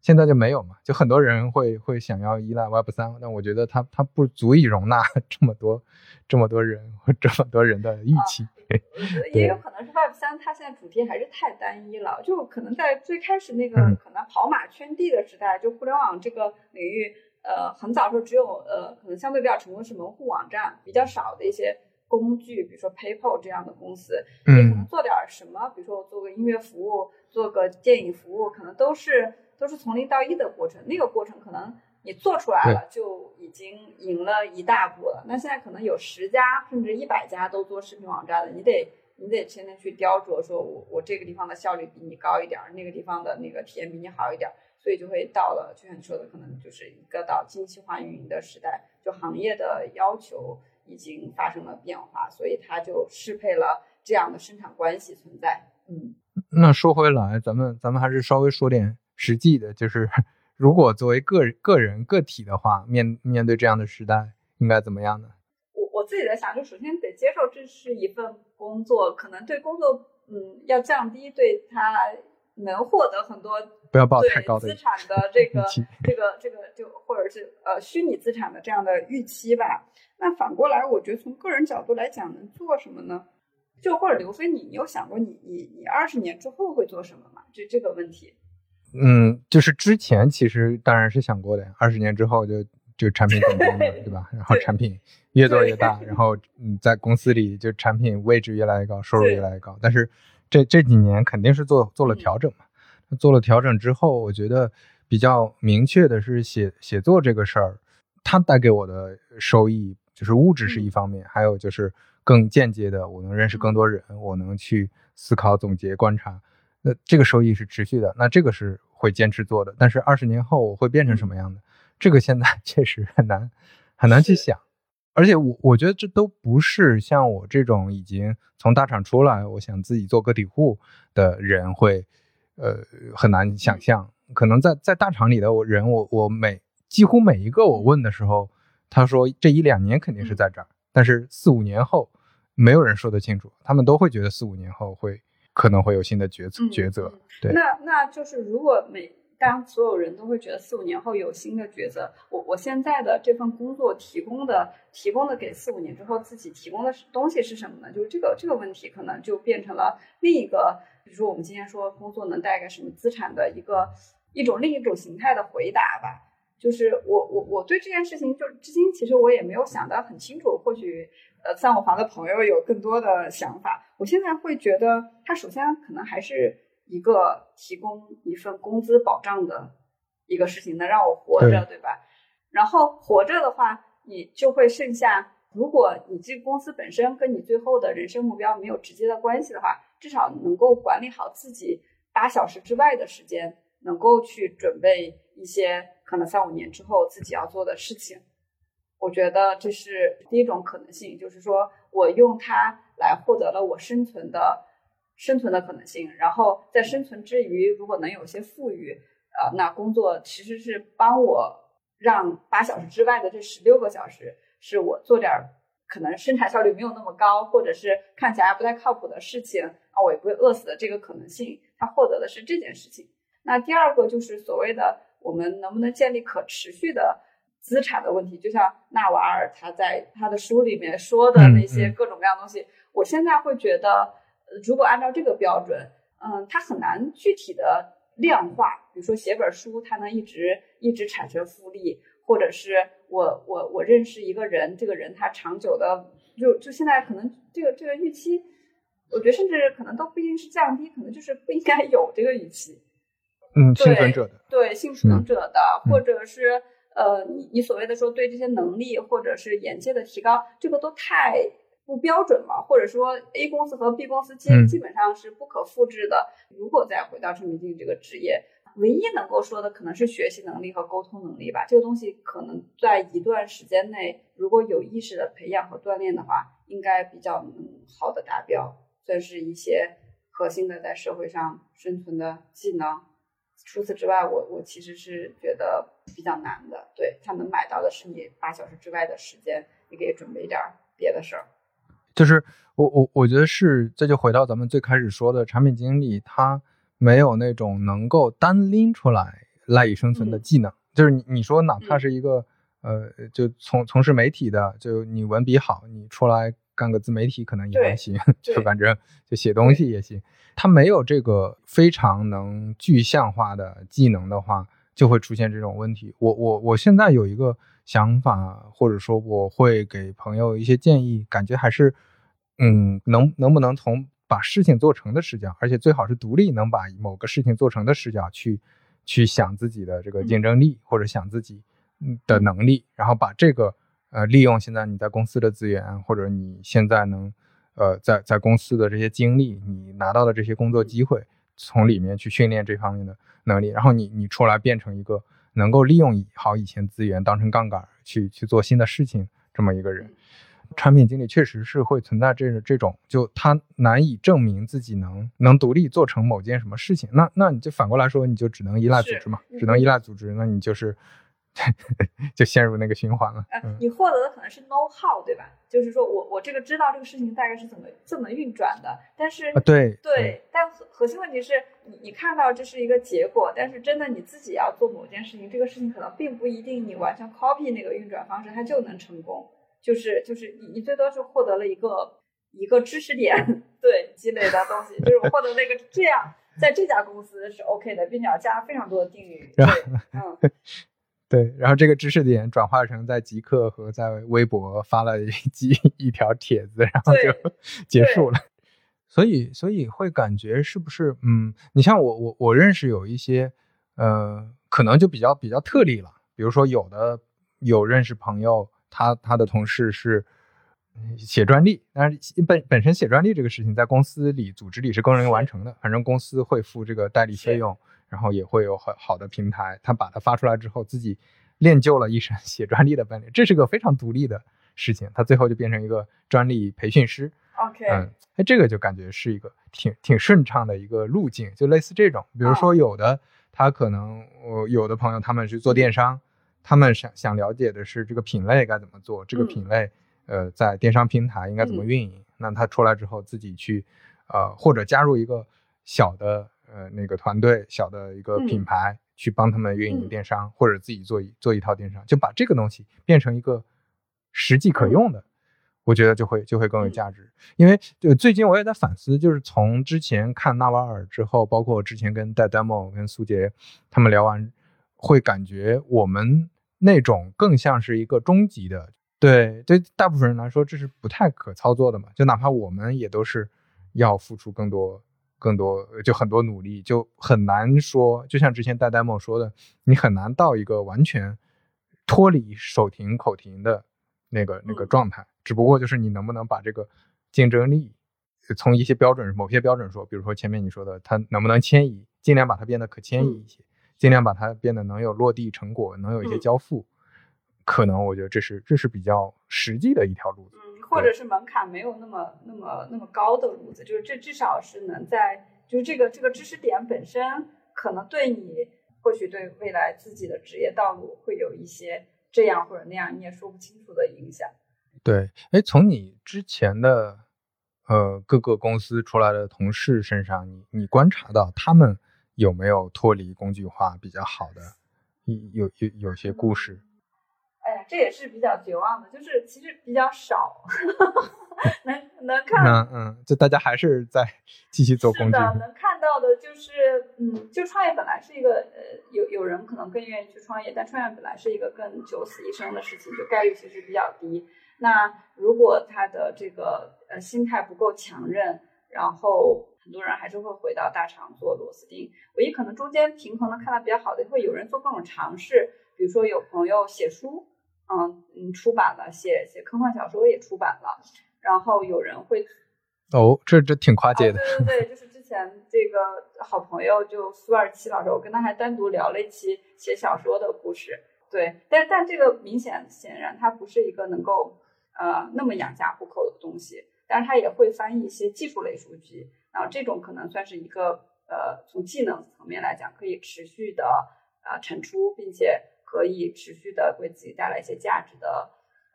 现在就没有嘛？就很多人会会想要依赖 Web 三，但我觉得它它不足以容纳 这么多这么多人或这么多人的预期。也有可能是 Web 三，它现在主题还是太单一了。就可能在最开始那个可能跑马圈地的时代，就互联网这个领域，呃，很早时候只有呃，可能相对比较成功是门户网站，比较少的一些工具，比如说 PayPal 这样的公司，你可能做点什么，比如说我做个音乐服务，做个电影服务，可能都是。都是从零到一的过程，那个过程可能你做出来了就已经赢了一大步了。那现在可能有十家甚至一百家都做视频网站的，你得你得天天去雕琢，说我我这个地方的效率比你高一点，那个地方的那个体验比你好一点，所以就会到了就像你说的，可能就是一个到精细化运营的时代，就行业的要求已经发生了变化，所以它就适配了这样的生产关系存在。嗯，那说回来，咱们咱们还是稍微说点。实际的就是，如果作为个个人个体的话，面面对这样的时代，应该怎么样呢？我我自己在想，就首先得接受这是一份工作，可能对工作，嗯，要降低对他能获得很多不要抱太高的资产的这个这个这个就或者是呃虚拟资产的这样的预期吧。那反过来，我觉得从个人角度来讲，能做什么呢？就或者刘飞，你你有想过你你你二十年之后会做什么吗？就这个问题。嗯，就是之前其实当然是想过的，二十年之后就就产品总监了，对吧？然后产品越做越大，然后嗯，在公司里就产品位置越来越高，收入越来越高。但是这这几年肯定是做做了调整嘛。做了调整之后，我觉得比较明确的是写写作这个事儿，它带给我的收益就是物质是一方面，还有就是更间接的，我能认识更多人，我能去思考、总结、观察。那这个收益是持续的，那这个是会坚持做的。但是二十年后我会变成什么样的？这个现在 确实很难很难去想。而且我我觉得这都不是像我这种已经从大厂出来，我想自己做个体户的人会呃很难想象。可能在在大厂里的我人，我我每几乎每一个我问的时候，他说这一两年肯定是在这儿，但是四五年后没有人说得清楚。他们都会觉得四五年后会。可能会有新的抉择抉择，对。那那就是如果每当所有人都会觉得四五年后有新的抉择，我我现在的这份工作提供的提供的给四五年之后自己提供的东西是什么呢？就是这个这个问题可能就变成了另一个，比如说我们今天说工作能带来什么资产的一个一种另一种形态的回答吧。就是我我我对这件事情就至今其实我也没有想得很清楚，或许。呃，三五房的朋友有更多的想法。我现在会觉得，他首先可能还是一个提供一份工资保障的一个事情，能让我活着，对吧？然后活着的话，你就会剩下，如果你这个公司本身跟你最后的人生目标没有直接的关系的话，至少能够管理好自己八小时之外的时间，能够去准备一些可能三五年之后自己要做的事情。我觉得这是第一种可能性，就是说我用它来获得了我生存的生存的可能性，然后在生存之余，如果能有些富裕，呃，那工作其实是帮我让八小时之外的这十六个小时，是我做点可能生产效率没有那么高，或者是看起来不太靠谱的事情啊，我也不会饿死的这个可能性，他获得的是这件事情。那第二个就是所谓的我们能不能建立可持续的。资产的问题，就像纳瓦尔他在他的书里面说的那些各种各样东西，我现在会觉得，如果按照这个标准，嗯，它很难具体的量化。比如说写本书，它能一直一直产生复利，或者是我我我认识一个人，这个人他长久的就就现在可能这个这个预期，我觉得甚至可能都不一定是降低，可能就是不应该有这个预期。嗯，幸存者的对幸存者的，或者是。呃，你你所谓的说对这些能力或者是眼界的提高，这个都太不标准嘛，或者说 A 公司和 B 公司基基本上是不可复制的。如果再回到产品经理这个职业，唯一能够说的可能是学习能力和沟通能力吧。这个东西可能在一段时间内，如果有意识的培养和锻炼的话，应该比较能好的达标，算是一些核心的在社会上生存的技能。除此之外，我我其实是觉得比较难的。对他能买到的是你八小时之外的时间，你可以准备一点别的事儿。就是我我我觉得是，这就回到咱们最开始说的产品经理，他没有那种能够单拎出来赖以生存的技能。就是你你说哪怕是一个呃，就从从事媒体的，就你文笔好，你出来干个自媒体可能也还行，就反正就写东西也行。他没有这个非常能具象化的技能的话，就会出现这种问题。我我我现在有一个想法，或者说我会给朋友一些建议，感觉还是，嗯，能能不能从把事情做成的视角，而且最好是独立能把某个事情做成的视角去去想自己的这个竞争力，或者想自己的能力，然后把这个呃利用现在你在公司的资源，或者你现在能。呃，在在公司的这些经历，你拿到的这些工作机会，从里面去训练这方面的能力，然后你你出来变成一个能够利用好以前资源当成杠杆去去做新的事情这么一个人。产品经理确实是会存在这这种，就他难以证明自己能能独立做成某件什么事情。那那你就反过来说，你就只能依赖组织嘛，只能依赖组织，那你就是。就陷入那个循环了。嗯，你获得的可能是 know how，对吧？就是说我我这个知道这个事情大概是怎么怎么运转的，但是对对，但核核心问题是你你看到这是一个结果，但是真的你自己要做某件事情，这个事情可能并不一定你完全 copy 那个运转方式，它就能成功。就是就是你你最多是获得了一个一个知识点，对积累的东西，就是我获得了一个这样，在这家公司是 OK 的，并且要加非常多的定语。对，嗯。对，然后这个知识点转化成在极客和在微博发了一几一条帖子，然后就结束了。所以，所以会感觉是不是？嗯，你像我，我我认识有一些，呃，可能就比较比较特例了。比如说，有的有认识朋友，他他的同事是写专利，但是本本身写专利这个事情在公司里组织里是更容易完成的，反正公司会付这个代理费用。然后也会有很好的平台，他把它发出来之后，自己练就了一身 写专利的本领，这是个非常独立的事情。他最后就变成一个专利培训师。OK，嗯，哎，这个就感觉是一个挺挺顺畅的一个路径，就类似这种。比如说有的他可能，我有的朋友他们是做电商，他们想想了解的是这个品类该怎么做，这个品类呃在电商平台应该怎么运营。那他出来之后自己去，呃，或者加入一个小的。呃，那个团队小的一个品牌去帮他们运营电商，或者自己做一做一套电商，就把这个东西变成一个实际可用的，我觉得就会就会更有价值。因为就最近我也在反思，就是从之前看纳瓦尔之后，包括之前跟戴 demo 跟苏杰他们聊完，会感觉我们那种更像是一个终极的，对对，大部分人来说这是不太可操作的嘛。就哪怕我们也都是要付出更多。更多就很多努力，就很难说。就像之前戴戴梦说的，你很难到一个完全脱离手停口停的那个那个状态。只不过就是你能不能把这个竞争力从一些标准、某些标准说，比如说前面你说的，它能不能迁移，尽量把它变得可迁移一些，尽量把它变得能有落地成果，能有一些交付。可能我觉得这是这是比较实际的一条路子。或者是门槛没有那么那么那么高的路子，就是这至少是能在就是这个这个知识点本身可能对你或许对未来自己的职业道路会有一些这样或者那样你也说不清楚的影响。对，哎，从你之前的呃各个公司出来的同事身上，你你观察到他们有没有脱离工具化比较好的有有有些故事？这也是比较绝望的，就是其实比较少，能能看，嗯嗯，就大家还是在继续做工具。能看到的就是，嗯，就创业本来是一个，呃，有有人可能更愿意去创业，但创业本来是一个更九死一生的事情，就概率其实比较低。那如果他的这个呃心态不够强韧，然后很多人还是会回到大厂做螺丝钉。唯一可能中间平衡的看到比较好的，会有人做各种尝试，比如说有朋友写书。嗯嗯，出版了，写写科幻小说也出版了，然后有人会，哦，这这挺跨界的，对对对，就是之前这个好朋友就苏二七老师，我跟他还单独聊了一期写小说的故事，对，但但这个明显显然它不是一个能够呃那么养家糊口的东西，但是他也会翻译一些技术类书籍，然后这种可能算是一个呃从技能层面来讲可以持续的呃产出，并且。可以持续的为自己带来一些价值的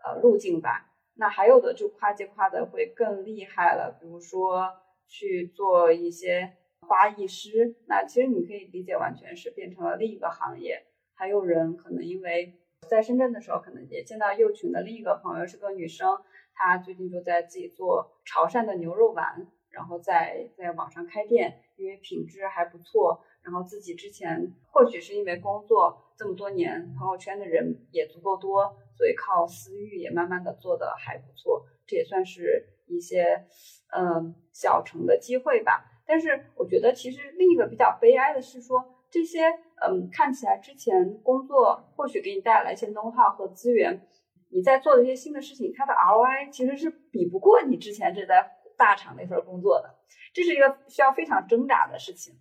呃路径吧，那还有的就跨界跨的会更厉害了，比如说去做一些花艺师，那其实你可以理解完全是变成了另一个行业。还有人可能因为在深圳的时候，可能也见到幼群的另一个朋友是个女生，她最近就在自己做潮汕的牛肉丸，然后在在网上开店，因为品质还不错，然后自己之前或许是因为工作这么多年，朋友圈的人也足够多。所以靠私域也慢慢的做的还不错，这也算是一些嗯小成的机会吧。但是我觉得其实另一个比较悲哀的是说，这些嗯看起来之前工作或许给你带来一些 know how 和资源，你在做的一些新的事情，它的 ROI 其实是比不过你之前这在大厂那份工作的。这是一个需要非常挣扎的事情，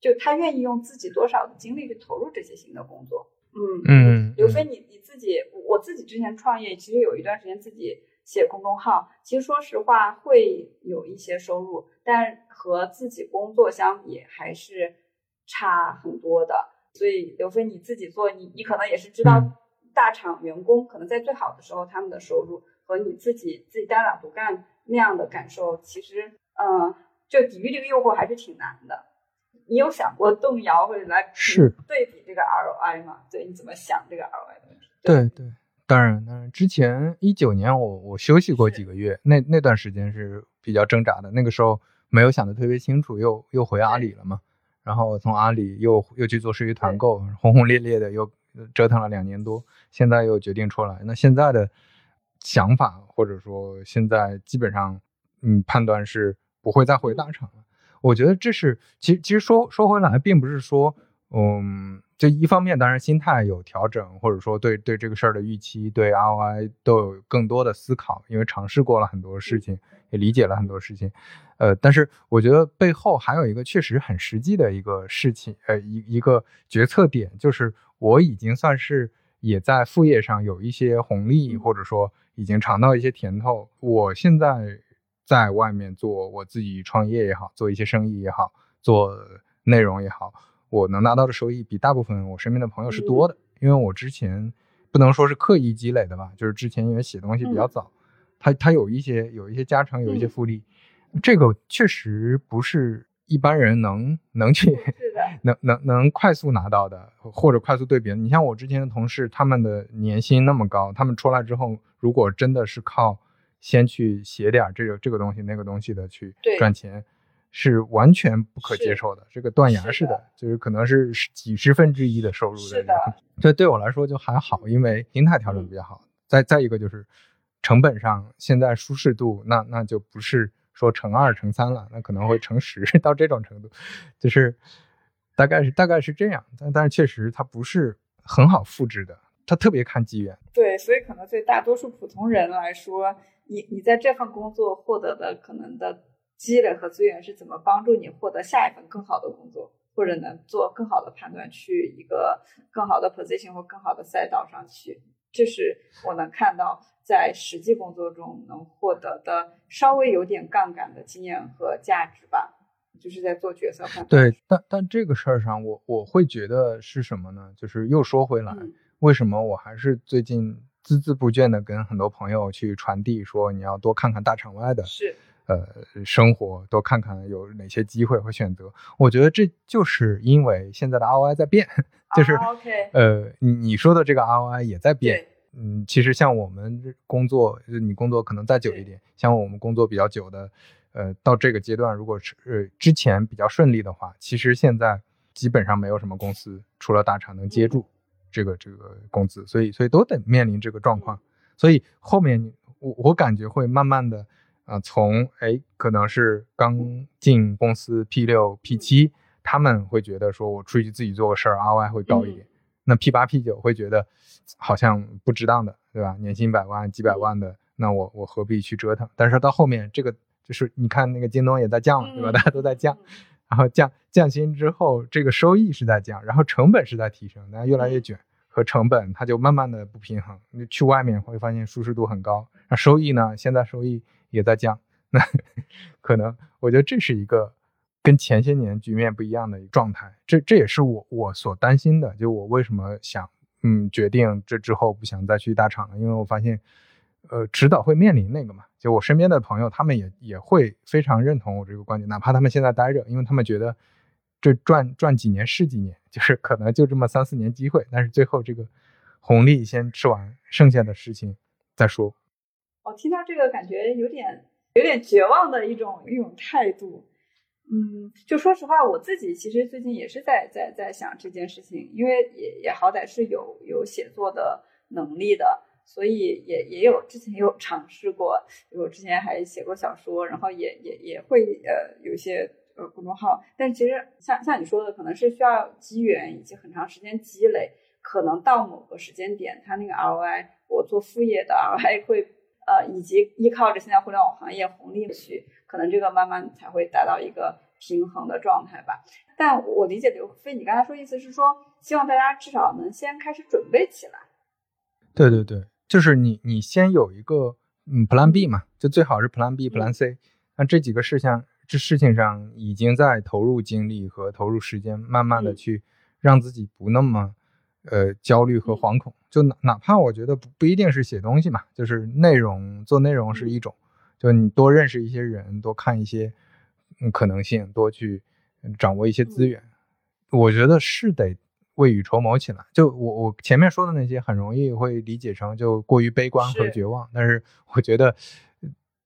就他愿意用自己多少的精力去投入这些新的工作。嗯嗯，刘飞，你你自己，我自己之前创业，其实有一段时间自己写公众号，其实说实话会有一些收入，但和自己工作相比还是差很多的。所以刘飞你自己做，你你可能也是知道，大厂员工可能在最好的时候他们的收入和你自己自己单打独干那样的感受，其实嗯，就抵御这个诱惑还是挺难的。你有想过动摇或者来是对比这个 ROI 吗？对，你怎么想这个 ROI 的问题？对对，当然当然，之前一九年我我休息过几个月，那那段时间是比较挣扎的，那个时候没有想的特别清楚，又又回阿里了嘛，然后从阿里又又去做社区团购，轰轰烈烈的又折腾了两年多，现在又决定出来，那现在的想法或者说现在基本上嗯判断是不会再回大厂了。我觉得这是，其实其实说说回来，并不是说，嗯，就一方面，当然心态有调整，或者说对对这个事儿的预期，对 ROI 都有更多的思考，因为尝试过了很多事情，也理解了很多事情，呃，但是我觉得背后还有一个确实很实际的一个事情，呃，一一个决策点，就是我已经算是也在副业上有一些红利，或者说已经尝到一些甜头，我现在。在外面做我自己创业也好，做一些生意也好，做内容也好，我能拿到的收益比大部分我身边的朋友是多的。因为我之前不能说是刻意积累的吧，就是之前因为写东西比较早，它它有一些有一些加成，有一些复利，这个确实不是一般人能能去 能能能快速拿到的，或者快速对比。你像我之前的同事，他们的年薪那么高，他们出来之后，如果真的是靠。先去写点这个这个东西那个东西的去赚钱，是完全不可接受的。这个断崖式的，就是可能是几十分之一的收入的。是的，这对我来说就还好，因为心态调整比较好。再再一个就是成本上，现在舒适度那那就不是说乘二乘三了，那可能会乘十 到这种程度，就是大概是大概是这样。但但是确实它不是很好复制的，它特别看机缘。对，所以可能对大多数普通人来说。你你在这份工作获得的可能的积累和资源是怎么帮助你获得下一份更好的工作，或者能做更好的判断，去一个更好的 position 或更好的赛道上去？这是我能看到在实际工作中能获得的稍微有点杠杆的经验和价值吧，就是在做决策判断。对，但但这个事儿上，我我会觉得是什么呢？就是又说回来，为什么我还是最近。孜孜不倦地跟很多朋友去传递说，你要多看看大厂外的，是，呃，生活，多看看有哪些机会和选择。我觉得这就是因为现在的 ROI 在变，就是，呃，你你说的这个 ROI 也在变。嗯，其实像我们工作，你工作可能再久一点，像我们工作比较久的，呃，到这个阶段，如果是呃之前比较顺利的话，其实现在基本上没有什么公司除了大厂能接住。这个这个工资，所以所以都得面临这个状况，所以后面我我感觉会慢慢的啊，从哎可能是刚进公司 P 六 P 七，他们会觉得说我出去自己做个事儿，ROI 会高一点，那 P 八 P 九会觉得好像不值当的，对吧？年薪百万几百万的，那我我何必去折腾？但是到后面这个就是你看那个京东也在降了，对吧？大家都在降。然后降降薪之后，这个收益是在降，然后成本是在提升，大家越来越卷，和成本它就慢慢的不平衡。你去外面会发现舒适度很高，那收益呢？现在收益也在降，那 可能我觉得这是一个跟前些年局面不一样的状态。这这也是我我所担心的，就我为什么想嗯决定这之后不想再去大厂了，因为我发现呃，迟早会面临那个嘛。就我身边的朋友，他们也也会非常认同我这个观点，哪怕他们现在待着，因为他们觉得这赚赚几年是几年，就是可能就这么三四年机会，但是最后这个红利先吃完，剩下的事情再说。我听到这个，感觉有点有点绝望的一种一种态度。嗯，就说实话，我自己其实最近也是在在在想这件事情，因为也也好歹是有有写作的能力的，所以也也有之前有尝试过，我之前还写过小说，然后也也也会呃有一些呃公众号，但其实像像你说的，可能是需要机缘以及很长时间积累，可能到某个时间点，它那个 ROI，我做副业的 ROI 会呃以及依靠着现在互联网行业红利去。可能这个慢慢才会达到一个平衡的状态吧。但我理解刘飞，你刚才说意思是说，希望大家至少能先开始准备起来。对对对，就是你你先有一个嗯 Plan B 嘛，就最好是 Plan B、Plan C。那这几个事项这事情上已经在投入精力和投入时间，慢慢的去让自己不那么呃焦虑和惶恐。就哪哪怕我觉得不不一定是写东西嘛，就是内容做内容是一种。就你多认识一些人，多看一些嗯可能性，多去掌握一些资源，我觉得是得未雨绸缪起来。就我我前面说的那些，很容易会理解成就过于悲观和绝望，但是我觉得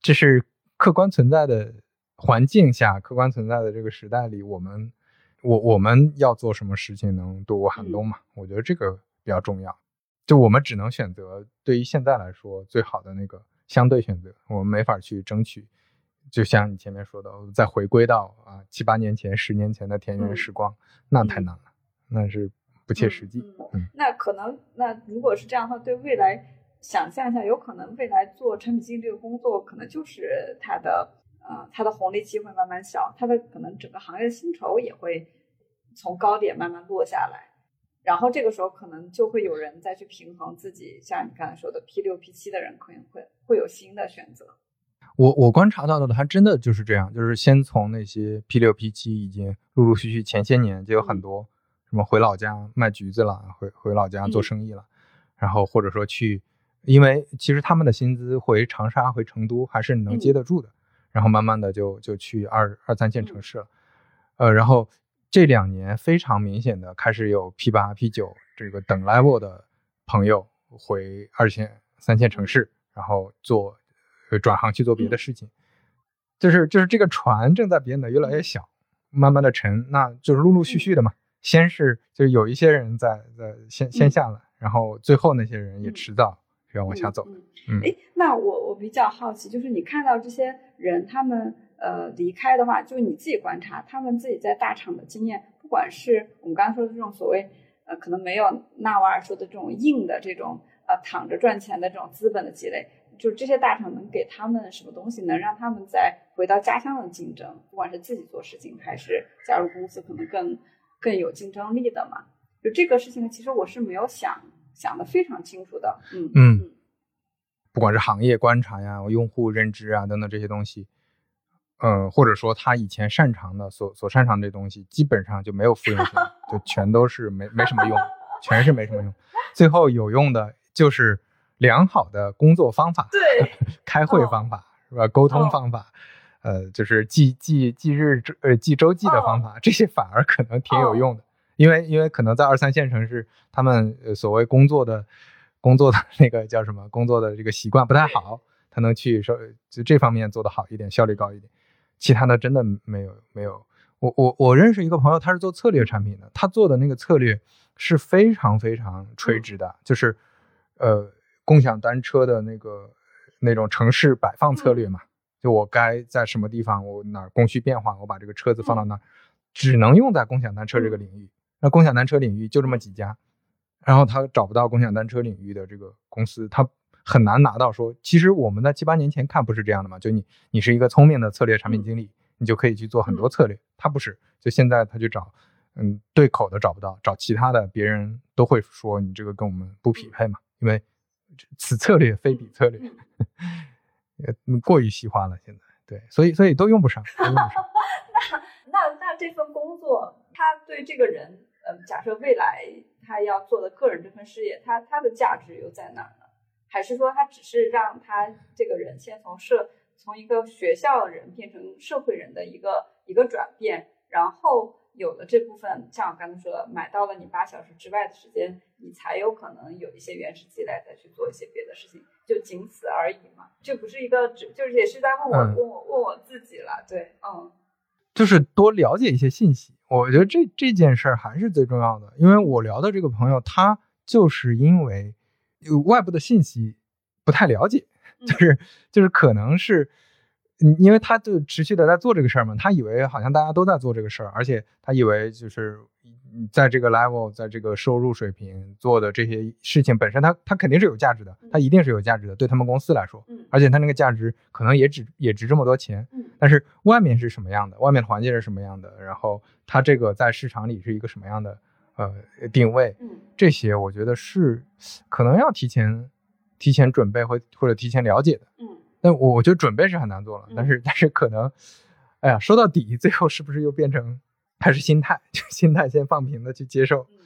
这是客观存在的环境下，客观存在的这个时代里，我们我我们要做什么事情能度过寒冬嘛？我觉得这个比较重要。就我们只能选择对于现在来说最好的那个。相对选择，我们没法去争取。就像你前面说的，再回归到啊七八年前、十年前的田园时光，那太难了，那是不切实际。嗯，那可能，那如果是这样的话，对未来想象一下，有可能未来做产品经理这个工作，可能就是它的呃，它的红利期会慢慢小，它的可能整个行业的薪酬也会从高点慢慢落下来。然后这个时候可能就会有人再去平衡自己，像你刚才说的 P 六 P 七的人可能会会有新的选择。我我观察到的，还真的就是这样，就是先从那些 P 六 P 七已经陆陆续续前些年就有很多什么回老家卖橘子了，回回老家做生意了，然后或者说去，因为其实他们的薪资回长沙回成都还是能接得住的，然后慢慢的就就去二二三线城市了，呃，然后。这两年非常明显的开始有 P 八、P 九这个等 level 的朋友回二线、三线城市，然后做转行去做别的事情，就是就是这个船正在变得越来越小，慢慢的沉，那就是陆陆续续的嘛。先是就有一些人在在先先下来，然后最后那些人也迟早要往下走。嗯，哎，那我我比较好奇，就是你看到这些人他们。呃，离开的话，就你自己观察，他们自己在大厂的经验，不管是我们刚刚说的这种所谓，呃，可能没有纳瓦尔说的这种硬的这种，呃，躺着赚钱的这种资本的积累，就这些大厂能给他们什么东西，能让他们在回到家乡的竞争，不管是自己做事情还是加入公司，可能更更有竞争力的嘛？就这个事情呢，其实我是没有想想的非常清楚的。嗯嗯，不管是行业观察呀、用户认知啊等等这些东西。嗯，或者说他以前擅长的所所擅长这东西，基本上就没有复用性，就全都是没没什么用，全是没什么用。最后有用的就是良好的工作方法，对，开会方法是吧？沟通方法，呃，就是记记记日呃记周记的方法，这些反而可能挺有用的，因为因为可能在二三线城市，他们所谓工作的工作的那个叫什么？工作的这个习惯不太好，他能去说就这方面做得好一点，效率高一点。其他的真的没有没有，我我我认识一个朋友，他是做策略产品的，他做的那个策略是非常非常垂直的，就是呃共享单车的那个那种城市摆放策略嘛，就我该在什么地方，我哪儿供需变化，我把这个车子放到那儿，只能用在共享单车这个领域。那共享单车领域就这么几家，然后他找不到共享单车领域的这个公司，他。很难拿到说，其实我们在七八年前看不是这样的嘛？就你，你是一个聪明的策略产品经理，你就可以去做很多策略。他不是，就现在他就找，嗯，对口的找不到，找其他的，别人都会说你这个跟我们不匹配嘛，因为此策略非彼策略，呃，过于细化了。现在对，所以所以都用不上，都用不上。那那那这份工作，他对这个人，呃，假设未来他要做的个人这份事业，他他的价值又在哪儿呢？还是说他只是让他这个人先从社从一个学校人变成社会人的一个一个转变，然后有了这部分，像我刚才说的，买到了你八小时之外的时间，你才有可能有一些原始积累，再去做一些别的事情，就仅此而已嘛。这不是一个，只就是也是在问我嗯问我问我自己了，对，嗯就是多了解一些信息。我觉得这这件事儿还是最重要的，因为我聊的这个朋友，他就是因为有外部的信息不太了解，嗯就是就是可能是，嗯，因为他就持续的在做这个事儿嘛，他以为好像大家都在做这个事儿，而且他以为就是嗯在这个 level，在这个收入水平做的这些事情本身，他他肯定是有价值的，他一定是有价值的，对他们公司来说，嗯。而且他那个价值可能也值也值这么多钱，嗯。但是外面是什么样的，外面的环境是什么样的，然后他这个在市场里是一个什么样的呃定位，嗯。这些我觉得是可能要提前提前准备或或者提前了解的。嗯但我我觉得准备是很难做了，嗯但是但是可能，哎呀，说到底，最后是不是又变成还是心态，就心态先放平的去接受，嗯。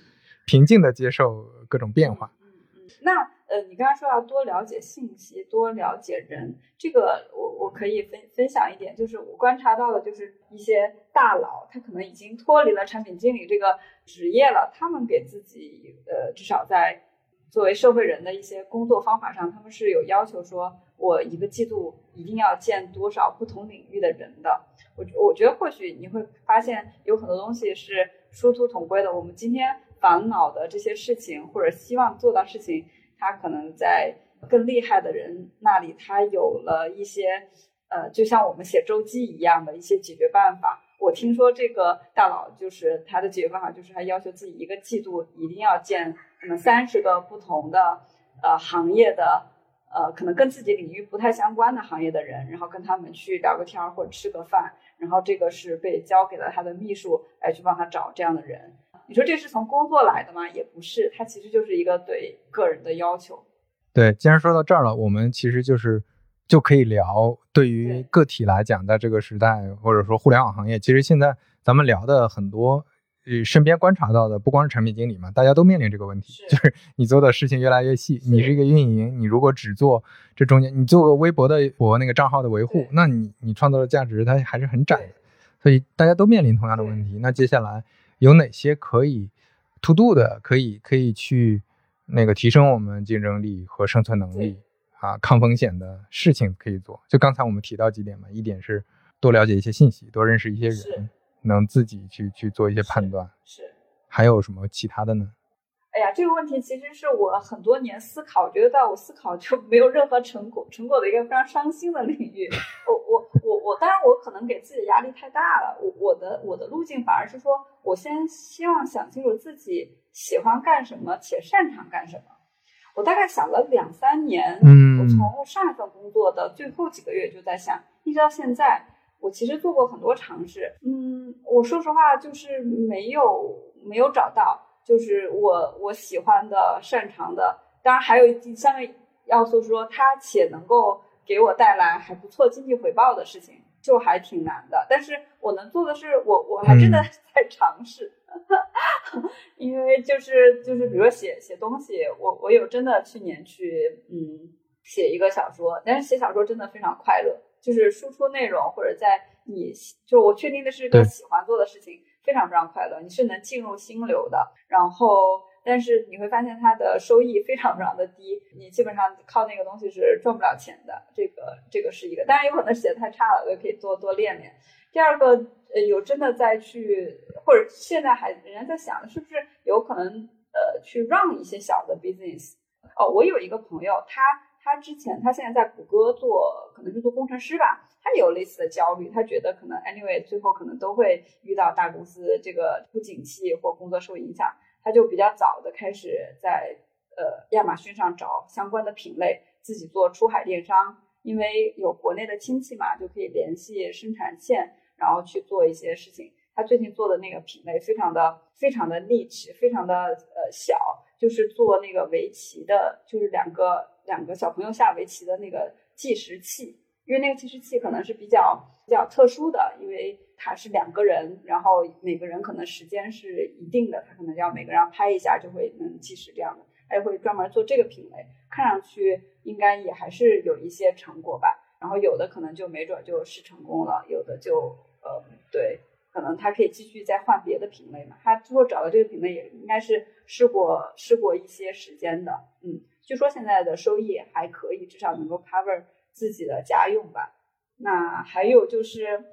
平静的接受各种变化。嗯嗯，那呃，你刚才说要多了解信息，多了解人，这个我我可以分分享一点，就是我观察到的，就是一些大佬，他可能已经脱离了产品经理这个职业了，他们给自己呃，至少在作为社会人的一些工作方法上，他们是有要求说，我一个季度一定要见多少不同领域的人的。我我觉得或许你会发现有很多东西是殊途同归的。我们今天烦恼的这些事情，或者希望做到事情，它可能在更厉害的人那里，他有了一些呃，就像我们写周记一样的一些解决办法。我听说这个大佬就是他的解决办法，就是他要求自己一个季度一定要见可能三十个不同的呃行业的呃可能跟自己领域不太相关的行业的人，然后跟他们去聊个天儿或者吃个饭，然后这个是被交给了他的秘书来去帮他找这样的人。你说这是从工作来的吗？也不是，它其实就是一个对个人的要求。对，既然说到这儿了，我们其实就是就可以聊，对于个体来讲，在这个时代或者说互联网行业，其实现在咱们聊的很多，呃，身边观察到的，不光是产品经理嘛，大家都面临这个问题，是 就是你做的事情越来越细，你是一个运营，你如果只做这中间，你做个微博的博那个账号的维护，那你你创造的价值它还是很窄的，所以大家都面临同样的问题。那接下来有哪些可以 to do 的，可以可以去那个提升我们竞争力和生存能力啊，抗风险的事情可以做？就刚才我们提到几点嘛，一点是多了解一些信息，多认识一些人，能自己去去做一些判断。是，还有什么其他的呢？哎呀，这个问题其实是我很多年思考，我觉得在我思考就没有任何成果成果的一个非常伤心的领域。我我我我，当然我可能给自己的压力太大了。我我的我的路径反而是说，我先希望想清楚自己喜欢干什么且擅长干什么。我大概想了两三年，嗯我从上一份工作的最后几个月就在想，一直到现在，我其实做过很多尝试。嗯，我说实话，就是没有没有找到，就是我我喜欢的、擅长的。当然，还有第三个要素说，它且能够给我带来还不错经济回报的事情，就还挺难的。但是我能做的是，我我还真的嗯在尝试。因为就是就是，比如说写写东西，我我有真的去年去嗯写一个小说，但是写小说真的非常快乐，就是输出内容或者在你就我确定的是个喜欢做的事情，非常非常快乐，你是能进入心流的，然后。但是你会发现它的收益非常非常的低，你基本上靠那个东西是赚不了钱的。这个这个是一个，当然有可能写的太差了，我也可以多多练练。第二个，呃，有真的在去，或者现在还人家在想，是不是有可能呃去让一些小的 business？哦，我有一个朋友，他他之前他现在在谷歌做，可能是做工程师吧，他也有类似的焦虑，他觉得可能 anyway 最后可能都会遇到大公司这个不景气或工作受影响，他就比较早的开始在呃亚马逊上找相关的品类，自己做出海电商。因为有国内的亲戚嘛，就可以联系生产线，然后去做一些事情。他最近做的那个品类非常的非常的 niche，非常的呃小，就是做那个围棋的，就是两个两个小朋友下围棋的那个计时器。因为那个计时器可能是比较比较特殊的，因为它是两个人，然后每个人可能时间是一定的，他可能要每个人拍一下就会能计时这样的。他也会专门做这个品类，看上去应该也还是有一些成果吧。然后有的可能就没准就试成功了，有的就呃对，可能他可以继续再换别的品类嘛。他最后找到这个品类也应该是试过试过一些时间的，嗯，据说现在的收益还可以，至少能够 cover 自己的家用吧。那还有就是。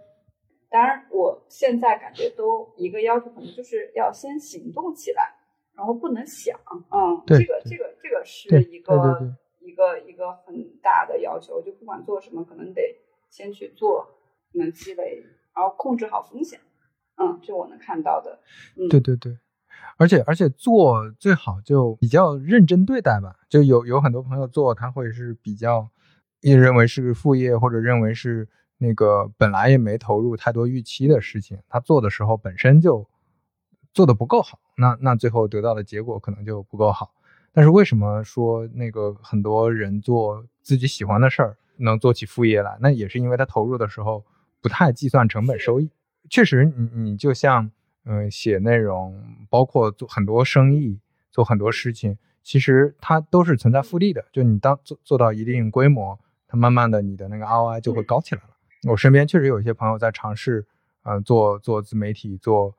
当然，我现在感觉都一个要求，可能就是要先行动起来，然后不能想，嗯，这个这个这个是一个一个一个很大的要求，就不管做什么，可能得先去做，能积累，然后控制好风险，嗯，这我能看到的，嗯，对对对，而且而且做最好就比较认真对待吧，就有有很多朋友做，他会是比较也认为是副业，或者认为是。那个本来也没投入太多预期的事情，他做的时候本身就做的不够好，那那最后得到的结果可能就不够好。但是为什么说那个很多人做自己喜欢的事儿能做起副业来？那也是因为他投入的时候不太计算成本收益。确实，你你就像嗯写内容，包括做很多生意，做很多事情，其实它都是存在复利的。就你当做做到一定规模，它慢慢的你的那个 ROI 就会高起来了。我身边确实有一些朋友在尝试，呃，做做自媒体，做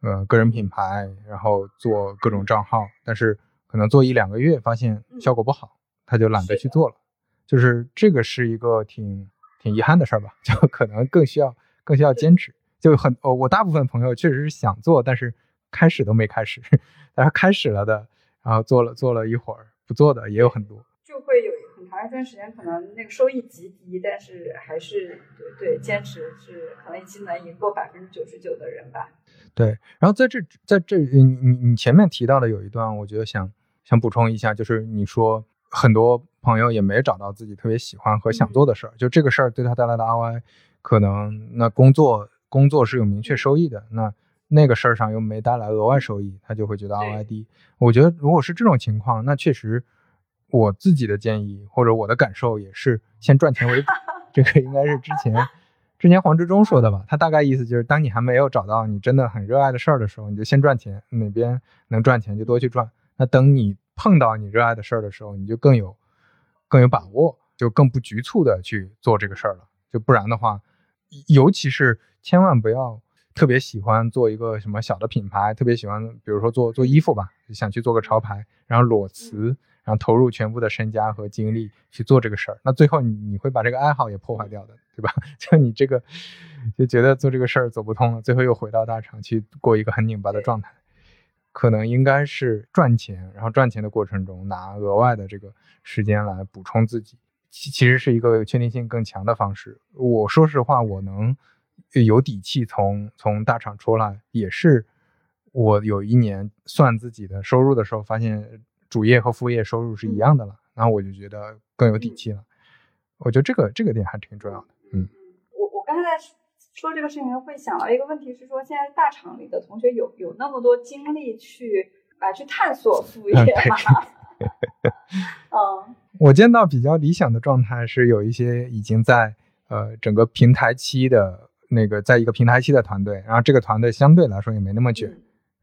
呃个人品牌，然后做各种账号，但是可能做一两个月发现效果不好，他就懒得去做了。就是这个是一个挺挺遗憾的事儿吧，就可能更需要更需要坚持。就很哦，我大部分朋友确实是想做，但是开始都没开始，但是开始了的，然后做了做了一会儿不做的也有很多。就会有很。长一段时间可能那个收益极低，但是还是对对坚持是可能已经能赢过百分之九十九的人吧。对，然后在这在这你你你前面提到的有一段，我觉得想想补充一下，就是你说很多朋友也没找到自己特别喜欢和想做的事儿，就这个事儿对他带来的 ROI 可能那工作工作是有明确收益的，那那个事儿上又没带来额外收益，他就会觉得 ROI 低。我觉得如果是这种情况，那确实。我自己的建议或者我的感受也是先赚钱为主，这个应该是之前之前黄志忠说的吧？他大概意思就是，当你还没有找到你真的很热爱的事儿的时候，你就先赚钱，哪边能赚钱就多去赚。那等你碰到你热爱的事儿的时候，你就更有更有把握，就更不局促的去做这个事儿了。就不然的话，尤其是千万不要特别喜欢做一个什么小的品牌，特别喜欢，比如说做做衣服吧，想去做个潮牌，然后裸辞。然后投入全部的身家和精力去做这个事儿，那最后你你会把这个爱好也破坏掉的，对吧？就你这个就觉得做这个事儿走不通了，最后又回到大厂去过一个很拧巴的状态，可能应该是赚钱，然后赚钱的过程中拿额外的这个时间来补充自己，其其实是一个确定性更强的方式。我说实话，我能有底气从从大厂出来，也是我有一年算自己的收入的时候发现。主业和副业收入是一样的了，然后我就觉得更有底气了。我觉得这个这个点还挺重要的。嗯，我我刚才在说这个事情，会想到一个问题是说，现在大厂里的同学有有那么多精力去来去探索副业吗？嗯，我见到比较理想的状态是有一些已经在呃整个平台期的那个在一个平台期的团队，然后这个团队相对来说也没那么卷，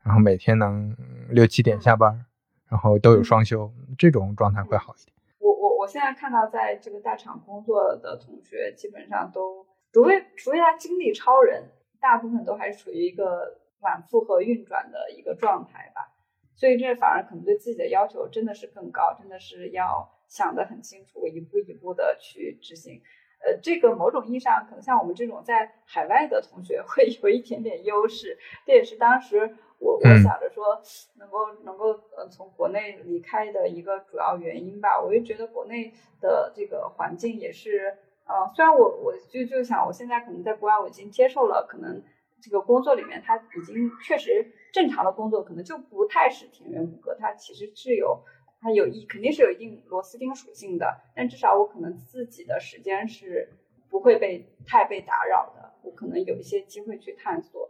然后每天能六七点下班。然后都有双休，这种状态会好一点。我我我现在看到在这个大厂工作的同学，基本上都除非除非他精力超人，大部分都还是处于一个满负荷运转的一个状态吧。所以这反而可能对自己的要求真的是更高，真的是要想得很清楚，一步一步的去执行。呃，这个某种意义上可能像我们这种在海外的同学会有一点点优势，这也是当时。我我想着说，能够能够呃从国内离开的一个主要原因吧，我就觉得国内的这个环境也是，呃，虽然我我就就想我现在可能在国外我已经接受了，可能这个工作里面它已经确实正常的工作可能就不太是田园牧歌，它其实是有它有一肯定是有一定螺丝钉属性的，但至少我可能自己的时间是不会被太被打扰的，我可能有一些机会去探索。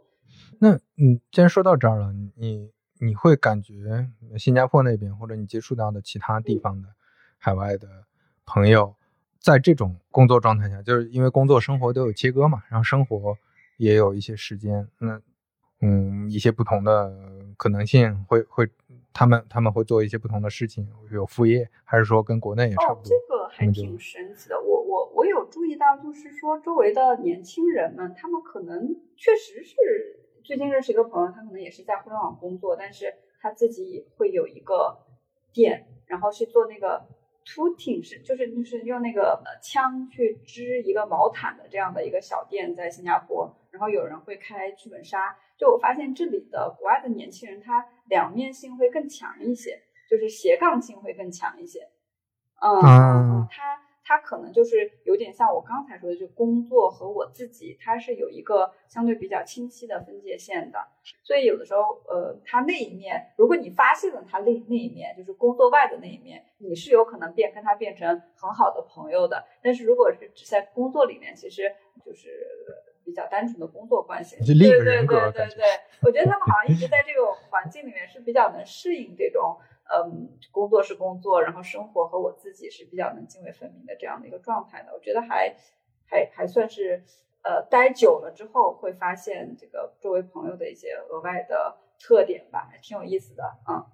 那嗯，既然说到这儿了，你你会感觉新加坡那边或者你接触到的其他地方的海外的朋友，在这种工作状态下，就是因为工作生活都有切割嘛，然后生活也有一些时间，那嗯，一些不同的可能性会会他们他们会做一些不同的事情，有副业，还是说跟国内也差不多？哦，这个还挺神奇的。我我我有注意到，就是说周围的年轻人们，他们可能确实是最近认识一个朋友，他可能也是在互联网工作，但是他自己会有一个店，然后是做那个。Tooting 是就是就是用那个枪去织一个毛毯的这样的一个小店在新加坡，然后有人会开剧本杀，就我发现这里的国外的年轻人他两面性会更强一些，就是斜杠性会更强一些，嗯，他。他可能就是有点像我刚才说的，就工作和我自己，他是有一个相对比较清晰的分界线的。所以有的时候，呃，他那一面，如果你发现了他那那一面，就是工作外的那一面，你是有可能变跟他变成很好的朋友的。但是如果是只在工作里面，其实就是比较单纯的工作关系。对对对对对，我觉得他们好像一直在这个环境里面是比较能适应这种。嗯，工作是工作，然后生活和我自己是比较能泾渭分明的这样的一个状态的。我觉得还还还算是，呃，待久了之后会发现这个周围朋友的一些额外的特点吧，还挺有意思的。嗯，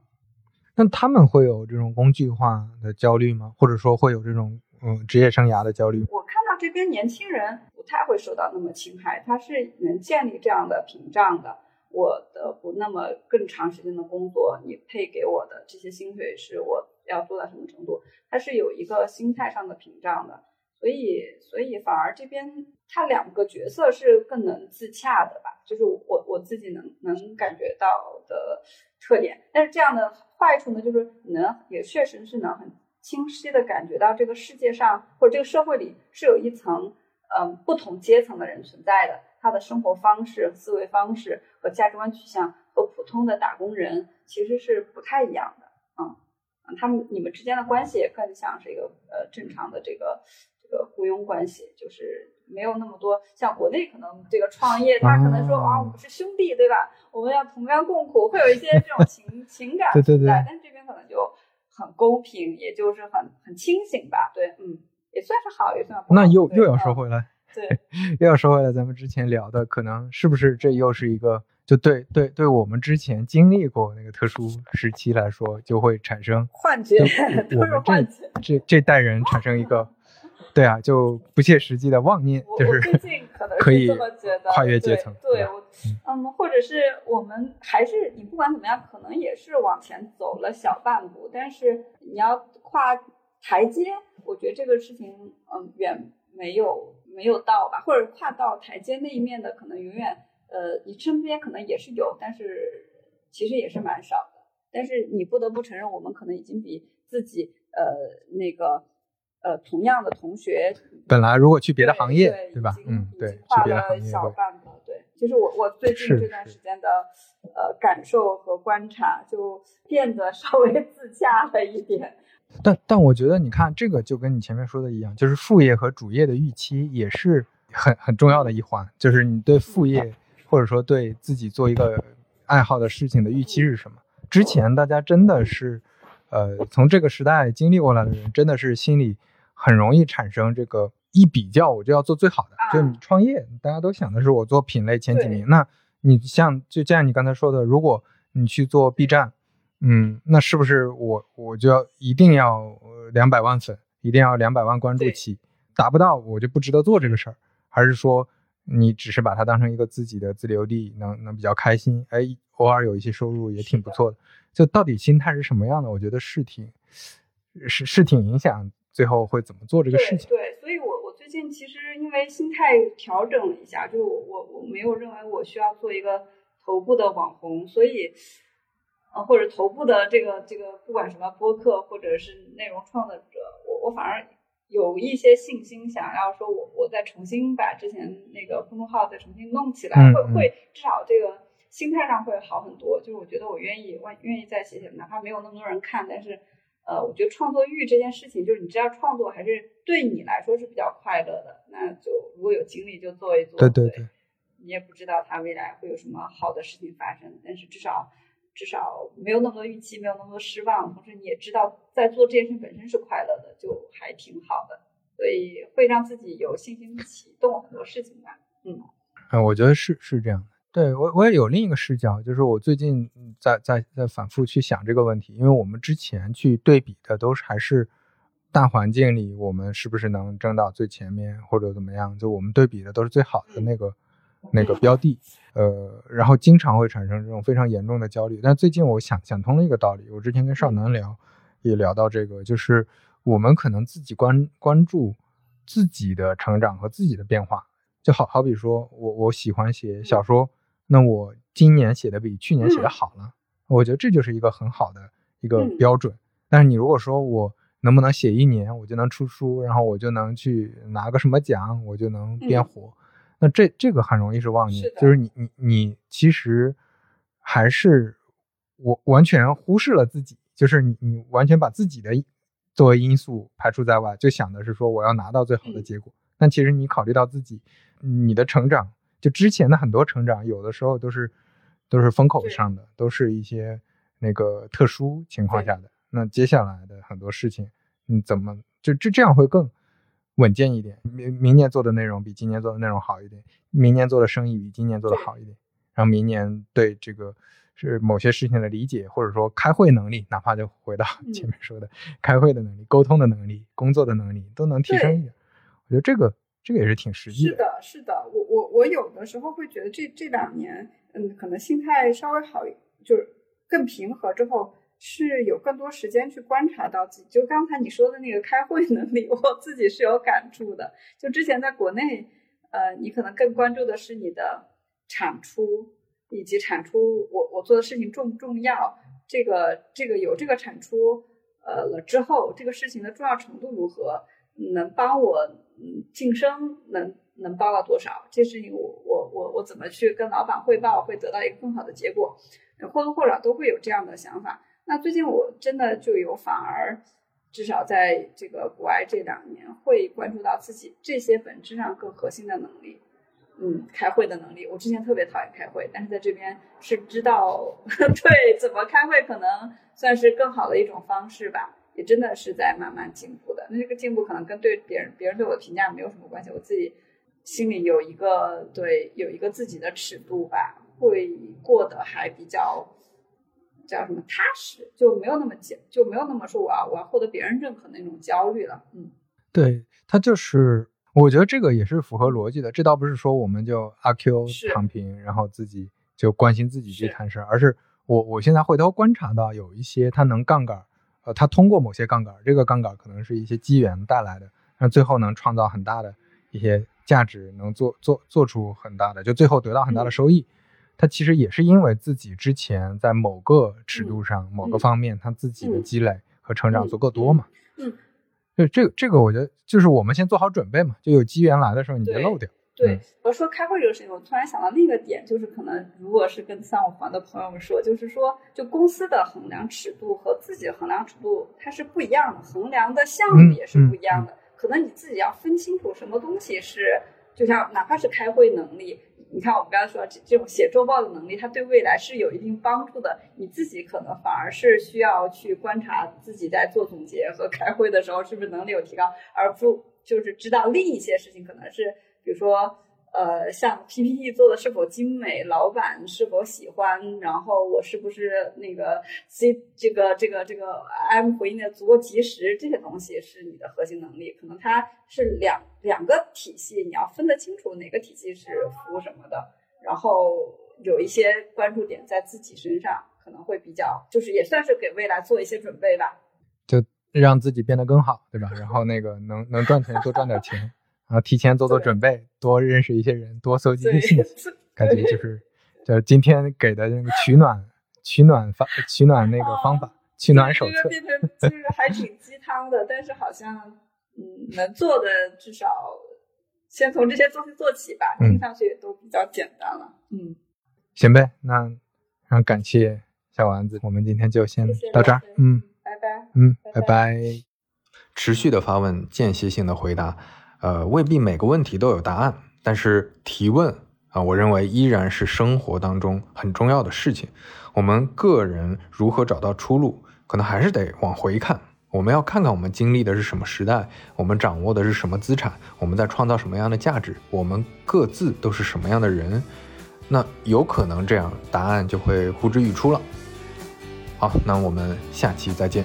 那他们会有这种工具化的焦虑吗？或者说会有这种嗯职业生涯的焦虑？我看到这边年轻人不太会受到那么侵害，他是能建立这样的屏障的。我的不那么更长时间的工作，你配给我的这些薪水是我要做到什么程度？它是有一个心态上的屏障的，所以所以反而这边他两个角色是更能自洽的吧，就是我我自己能能感觉到的特点。但是这样的坏处呢，就是能也确实是能很清晰的感觉到这个世界上或者这个社会里是有一层嗯不同阶层的人存在的。他的生活方式、思维方式和价值观取向和普通的打工人其实是不太一样的，嗯，他们你们之间的关系也更像是一个呃正常的这个这个雇佣关系，就是没有那么多像国内可能这个创业，他可能说啊我们是兄弟，对吧？我们要同甘共苦，会有一些这种情 情感存在，但这边可能就很公平，也就是很很清醒吧，对，嗯，也算是好，也算不好。那又又要说回来。对，又要说回来，咱们之前聊的，可能是不是这又是一个，就对对对，我们之前经历过那个特殊时期来说，就会产生幻觉，我们这这这代人产生一个，对啊，就不切实际的妄念，就是可能可以跨越阶层，对，我嗯，或者是我们还是你不管怎么样，可能也是往前走了小半步，但是你要跨台阶，我觉得这个事情，嗯，远没有。没有到吧，或者跨到台阶那一面的，可能永远，呃，你身边可能也是有，但是其实也是蛮少的。但是你不得不承认，我们可能已经比自己，呃，那个，呃，同样的同学，本来如果去别的行业，对吧？嗯，对，跨了小半步。对，就是我我最近这段时间的，呃，感受和观察，就变得稍微 自洽了一点。但但我觉得，你看这个就跟你前面说的一样，就是副业和主业的预期也是很很重要的一环。就是你对副业或者说对自己做一个爱好的事情的预期是什么？之前大家真的是，呃，从这个时代经历过来的人，真的是心里很容易产生这个一比较，我就要做最好的。就你创业，大家都想的是我做品类前几名。那你像就像你刚才说的，如果你去做 B 站。嗯，那是不是我我就要一定要两百万粉，一定要两百万关注起，达不到我就不值得做这个事儿？还是说你只是把它当成一个自己的自留地，能能比较开心？哎，偶尔有一些收入也挺不错的。就到底心态是什么样的？我觉得是挺是是挺影响最后会怎么做这个事情。对，所以我我最近其实因为心态调整了一下，就我我我没有认为我需要做一个头部的网红，所以。呃，或者头部的这个这个，不管什么播客或者是内容创作者，我我反而有一些信心，想要说我我再重新把之前那个公众号再重新弄起来，会会至少这个心态上会好很多。就是我觉得我愿意，愿愿意再写写，哪怕没有那么多人看，但是呃，我觉得创作欲这件事情，就是你知道创作还是对你来说是比较快乐的，那就如果有精力就做一做。对对对，你也不知道它未来会有什么好的事情发生，但是至少。至少没有那么多预期，没有那么多失望，同时你也知道在做这件事本身是快乐的，就还挺好的，所以会让自己有信心启动很多事情吧。嗯，嗯，我觉得是是这样的。对我，我也有另一个视角，就是我最近在在在反复去想这个问题，因为我们之前去对比的都是还是大环境里我们是不是能争到最前面或者怎么样，就我们对比的都是最好的那个那个标的，呃，然后经常会产生这种非常严重的焦虑。但最近我想想通了一个道理，我之前跟少南聊也聊到这个，就是我们可能自己关关注自己的成长和自己的变化，就好好比说我我喜欢写小说。那我今年写的比去年写的好了，我觉得这就是一个很好的一个标准。但是你如果说我能不能写一年，我就能出书，然后我就能去拿个什么奖，我就能变火，那这这个很容易是妄念，就是你你你其实还是我完全忽视了自己，就是你你完全把自己的作为因素排除在外，就想的是说我要拿到最好的结果。但其实你考虑到自己，你的成长。就之前的很多成长，有的时候都是都是风口上的，都是一些那个特殊情况下的。那接下来的很多事情，你怎么就这这样会更稳健一点？明明年做的内容比今年做的内容好一点，明年做的生意比今年做的好一点，然后明年对这个是某些事情的理解，或者说开会能力，哪怕就回到前面说的开会的能力、沟通的能力、工作的能力，都能提升一点。我觉得这个。这个也是挺实际的。是的，是的，我我我有的时候会觉得这这两年，嗯，可能心态稍微好，就是更平和之后，是有更多时间去观察到自己。就刚才你说的那个开会能力，我自己是有感触的。就之前在国内，呃，你可能更关注的是你的产出以及产出，我我做的事情重不重要？这个这个有这个产出，呃了之后，这个事情的重要程度如何？能帮我嗯晋升能能帮到多少？这事情我我我我怎么去跟老板汇报，会得到一个更好的结果？或多或少都会有这样的想法。那最近我真的就有反而，至少在这个国外这两年，会关注到自己这些本质上更核心的能力。嗯，开会的能力。我之前特别讨厌开会，但是在这边是知道 对怎么开会，可能算是更好的一种方式吧。也真的是在慢慢进步的，那这个进步可能跟对别人别人对我的评价没有什么关系，我自己心里有一个对有一个自己的尺度吧，会过得还比较叫什么踏实，就没有那么焦，就没有那么说我要我要获得别人认可那种焦虑了。嗯，对他就是，我觉得这个也是符合逻辑的。这倒不是说我们就阿 Q 躺平，然后自己就关心自己去谈事儿，而是我我现在回头观察到有一些他能杠杆。呃，他通过某些杠杆，这个杠杆可能是一些机缘带来的，那最后能创造很大的一些价值，能做做做出很大的，就最后得到很大的收益。他其实也是因为自己之前在某个尺度上、某个方面，他自己的积累和成长足够多嘛。嗯，就这个这个，我觉得就是我们先做好准备嘛，就有机缘来的时候，你别漏掉。对，我说开会这个事情，我突然想到另一个点，就是可能如果是跟三五环的朋友们说，就是说，就公司的衡量尺度和自己的衡量尺度它是不一样的，衡量的项目也是不一样的。可能你自己要分清楚什么东西是，就像哪怕是开会能力，你看我们刚才说这这种写周报的能力，它对未来是有一定帮助的。你自己可能反而是需要去观察自己在做总结和开会的时候是不是能力有提高，而不就是知道另一些事情可能是。比如说，呃，像 PPT 做的是否精美，老板是否喜欢，然后我是不是那个 C 这个这个这个 M 回应的足够及时，这些东西是你的核心能力。可能它是两两个体系，你要分得清楚哪个体系是服务什么的。然后有一些关注点在自己身上，可能会比较，就是也算是给未来做一些准备吧。就让自己变得更好，对吧？然后那个能能赚钱，多赚点钱。然后提前做做准备，多认识一些人，多搜集一些信息，感觉就是，就今天给的那个取暖、取暖方、取暖那个方法、取暖手册，变成就是还挺鸡汤的，但是好像嗯，能做的至少先从这些东西做起吧，听上去也都比较简单了。嗯，行呗，那非常感谢小丸子，我们今天就先到这儿。嗯，拜拜。嗯，拜拜。持续的发问，间歇性的回答。呃，未必每个问题都有答案，但是提问啊，我认为依然是生活当中很重要的事情。我们个人如何找到出路，可能还是得往回看。我们要看看我们经历的是什么时代，我们掌握的是什么资产，我们在创造什么样的价值，我们各自都是什么样的人。那有可能这样答案就会呼之欲出了。好，那我们下期再见。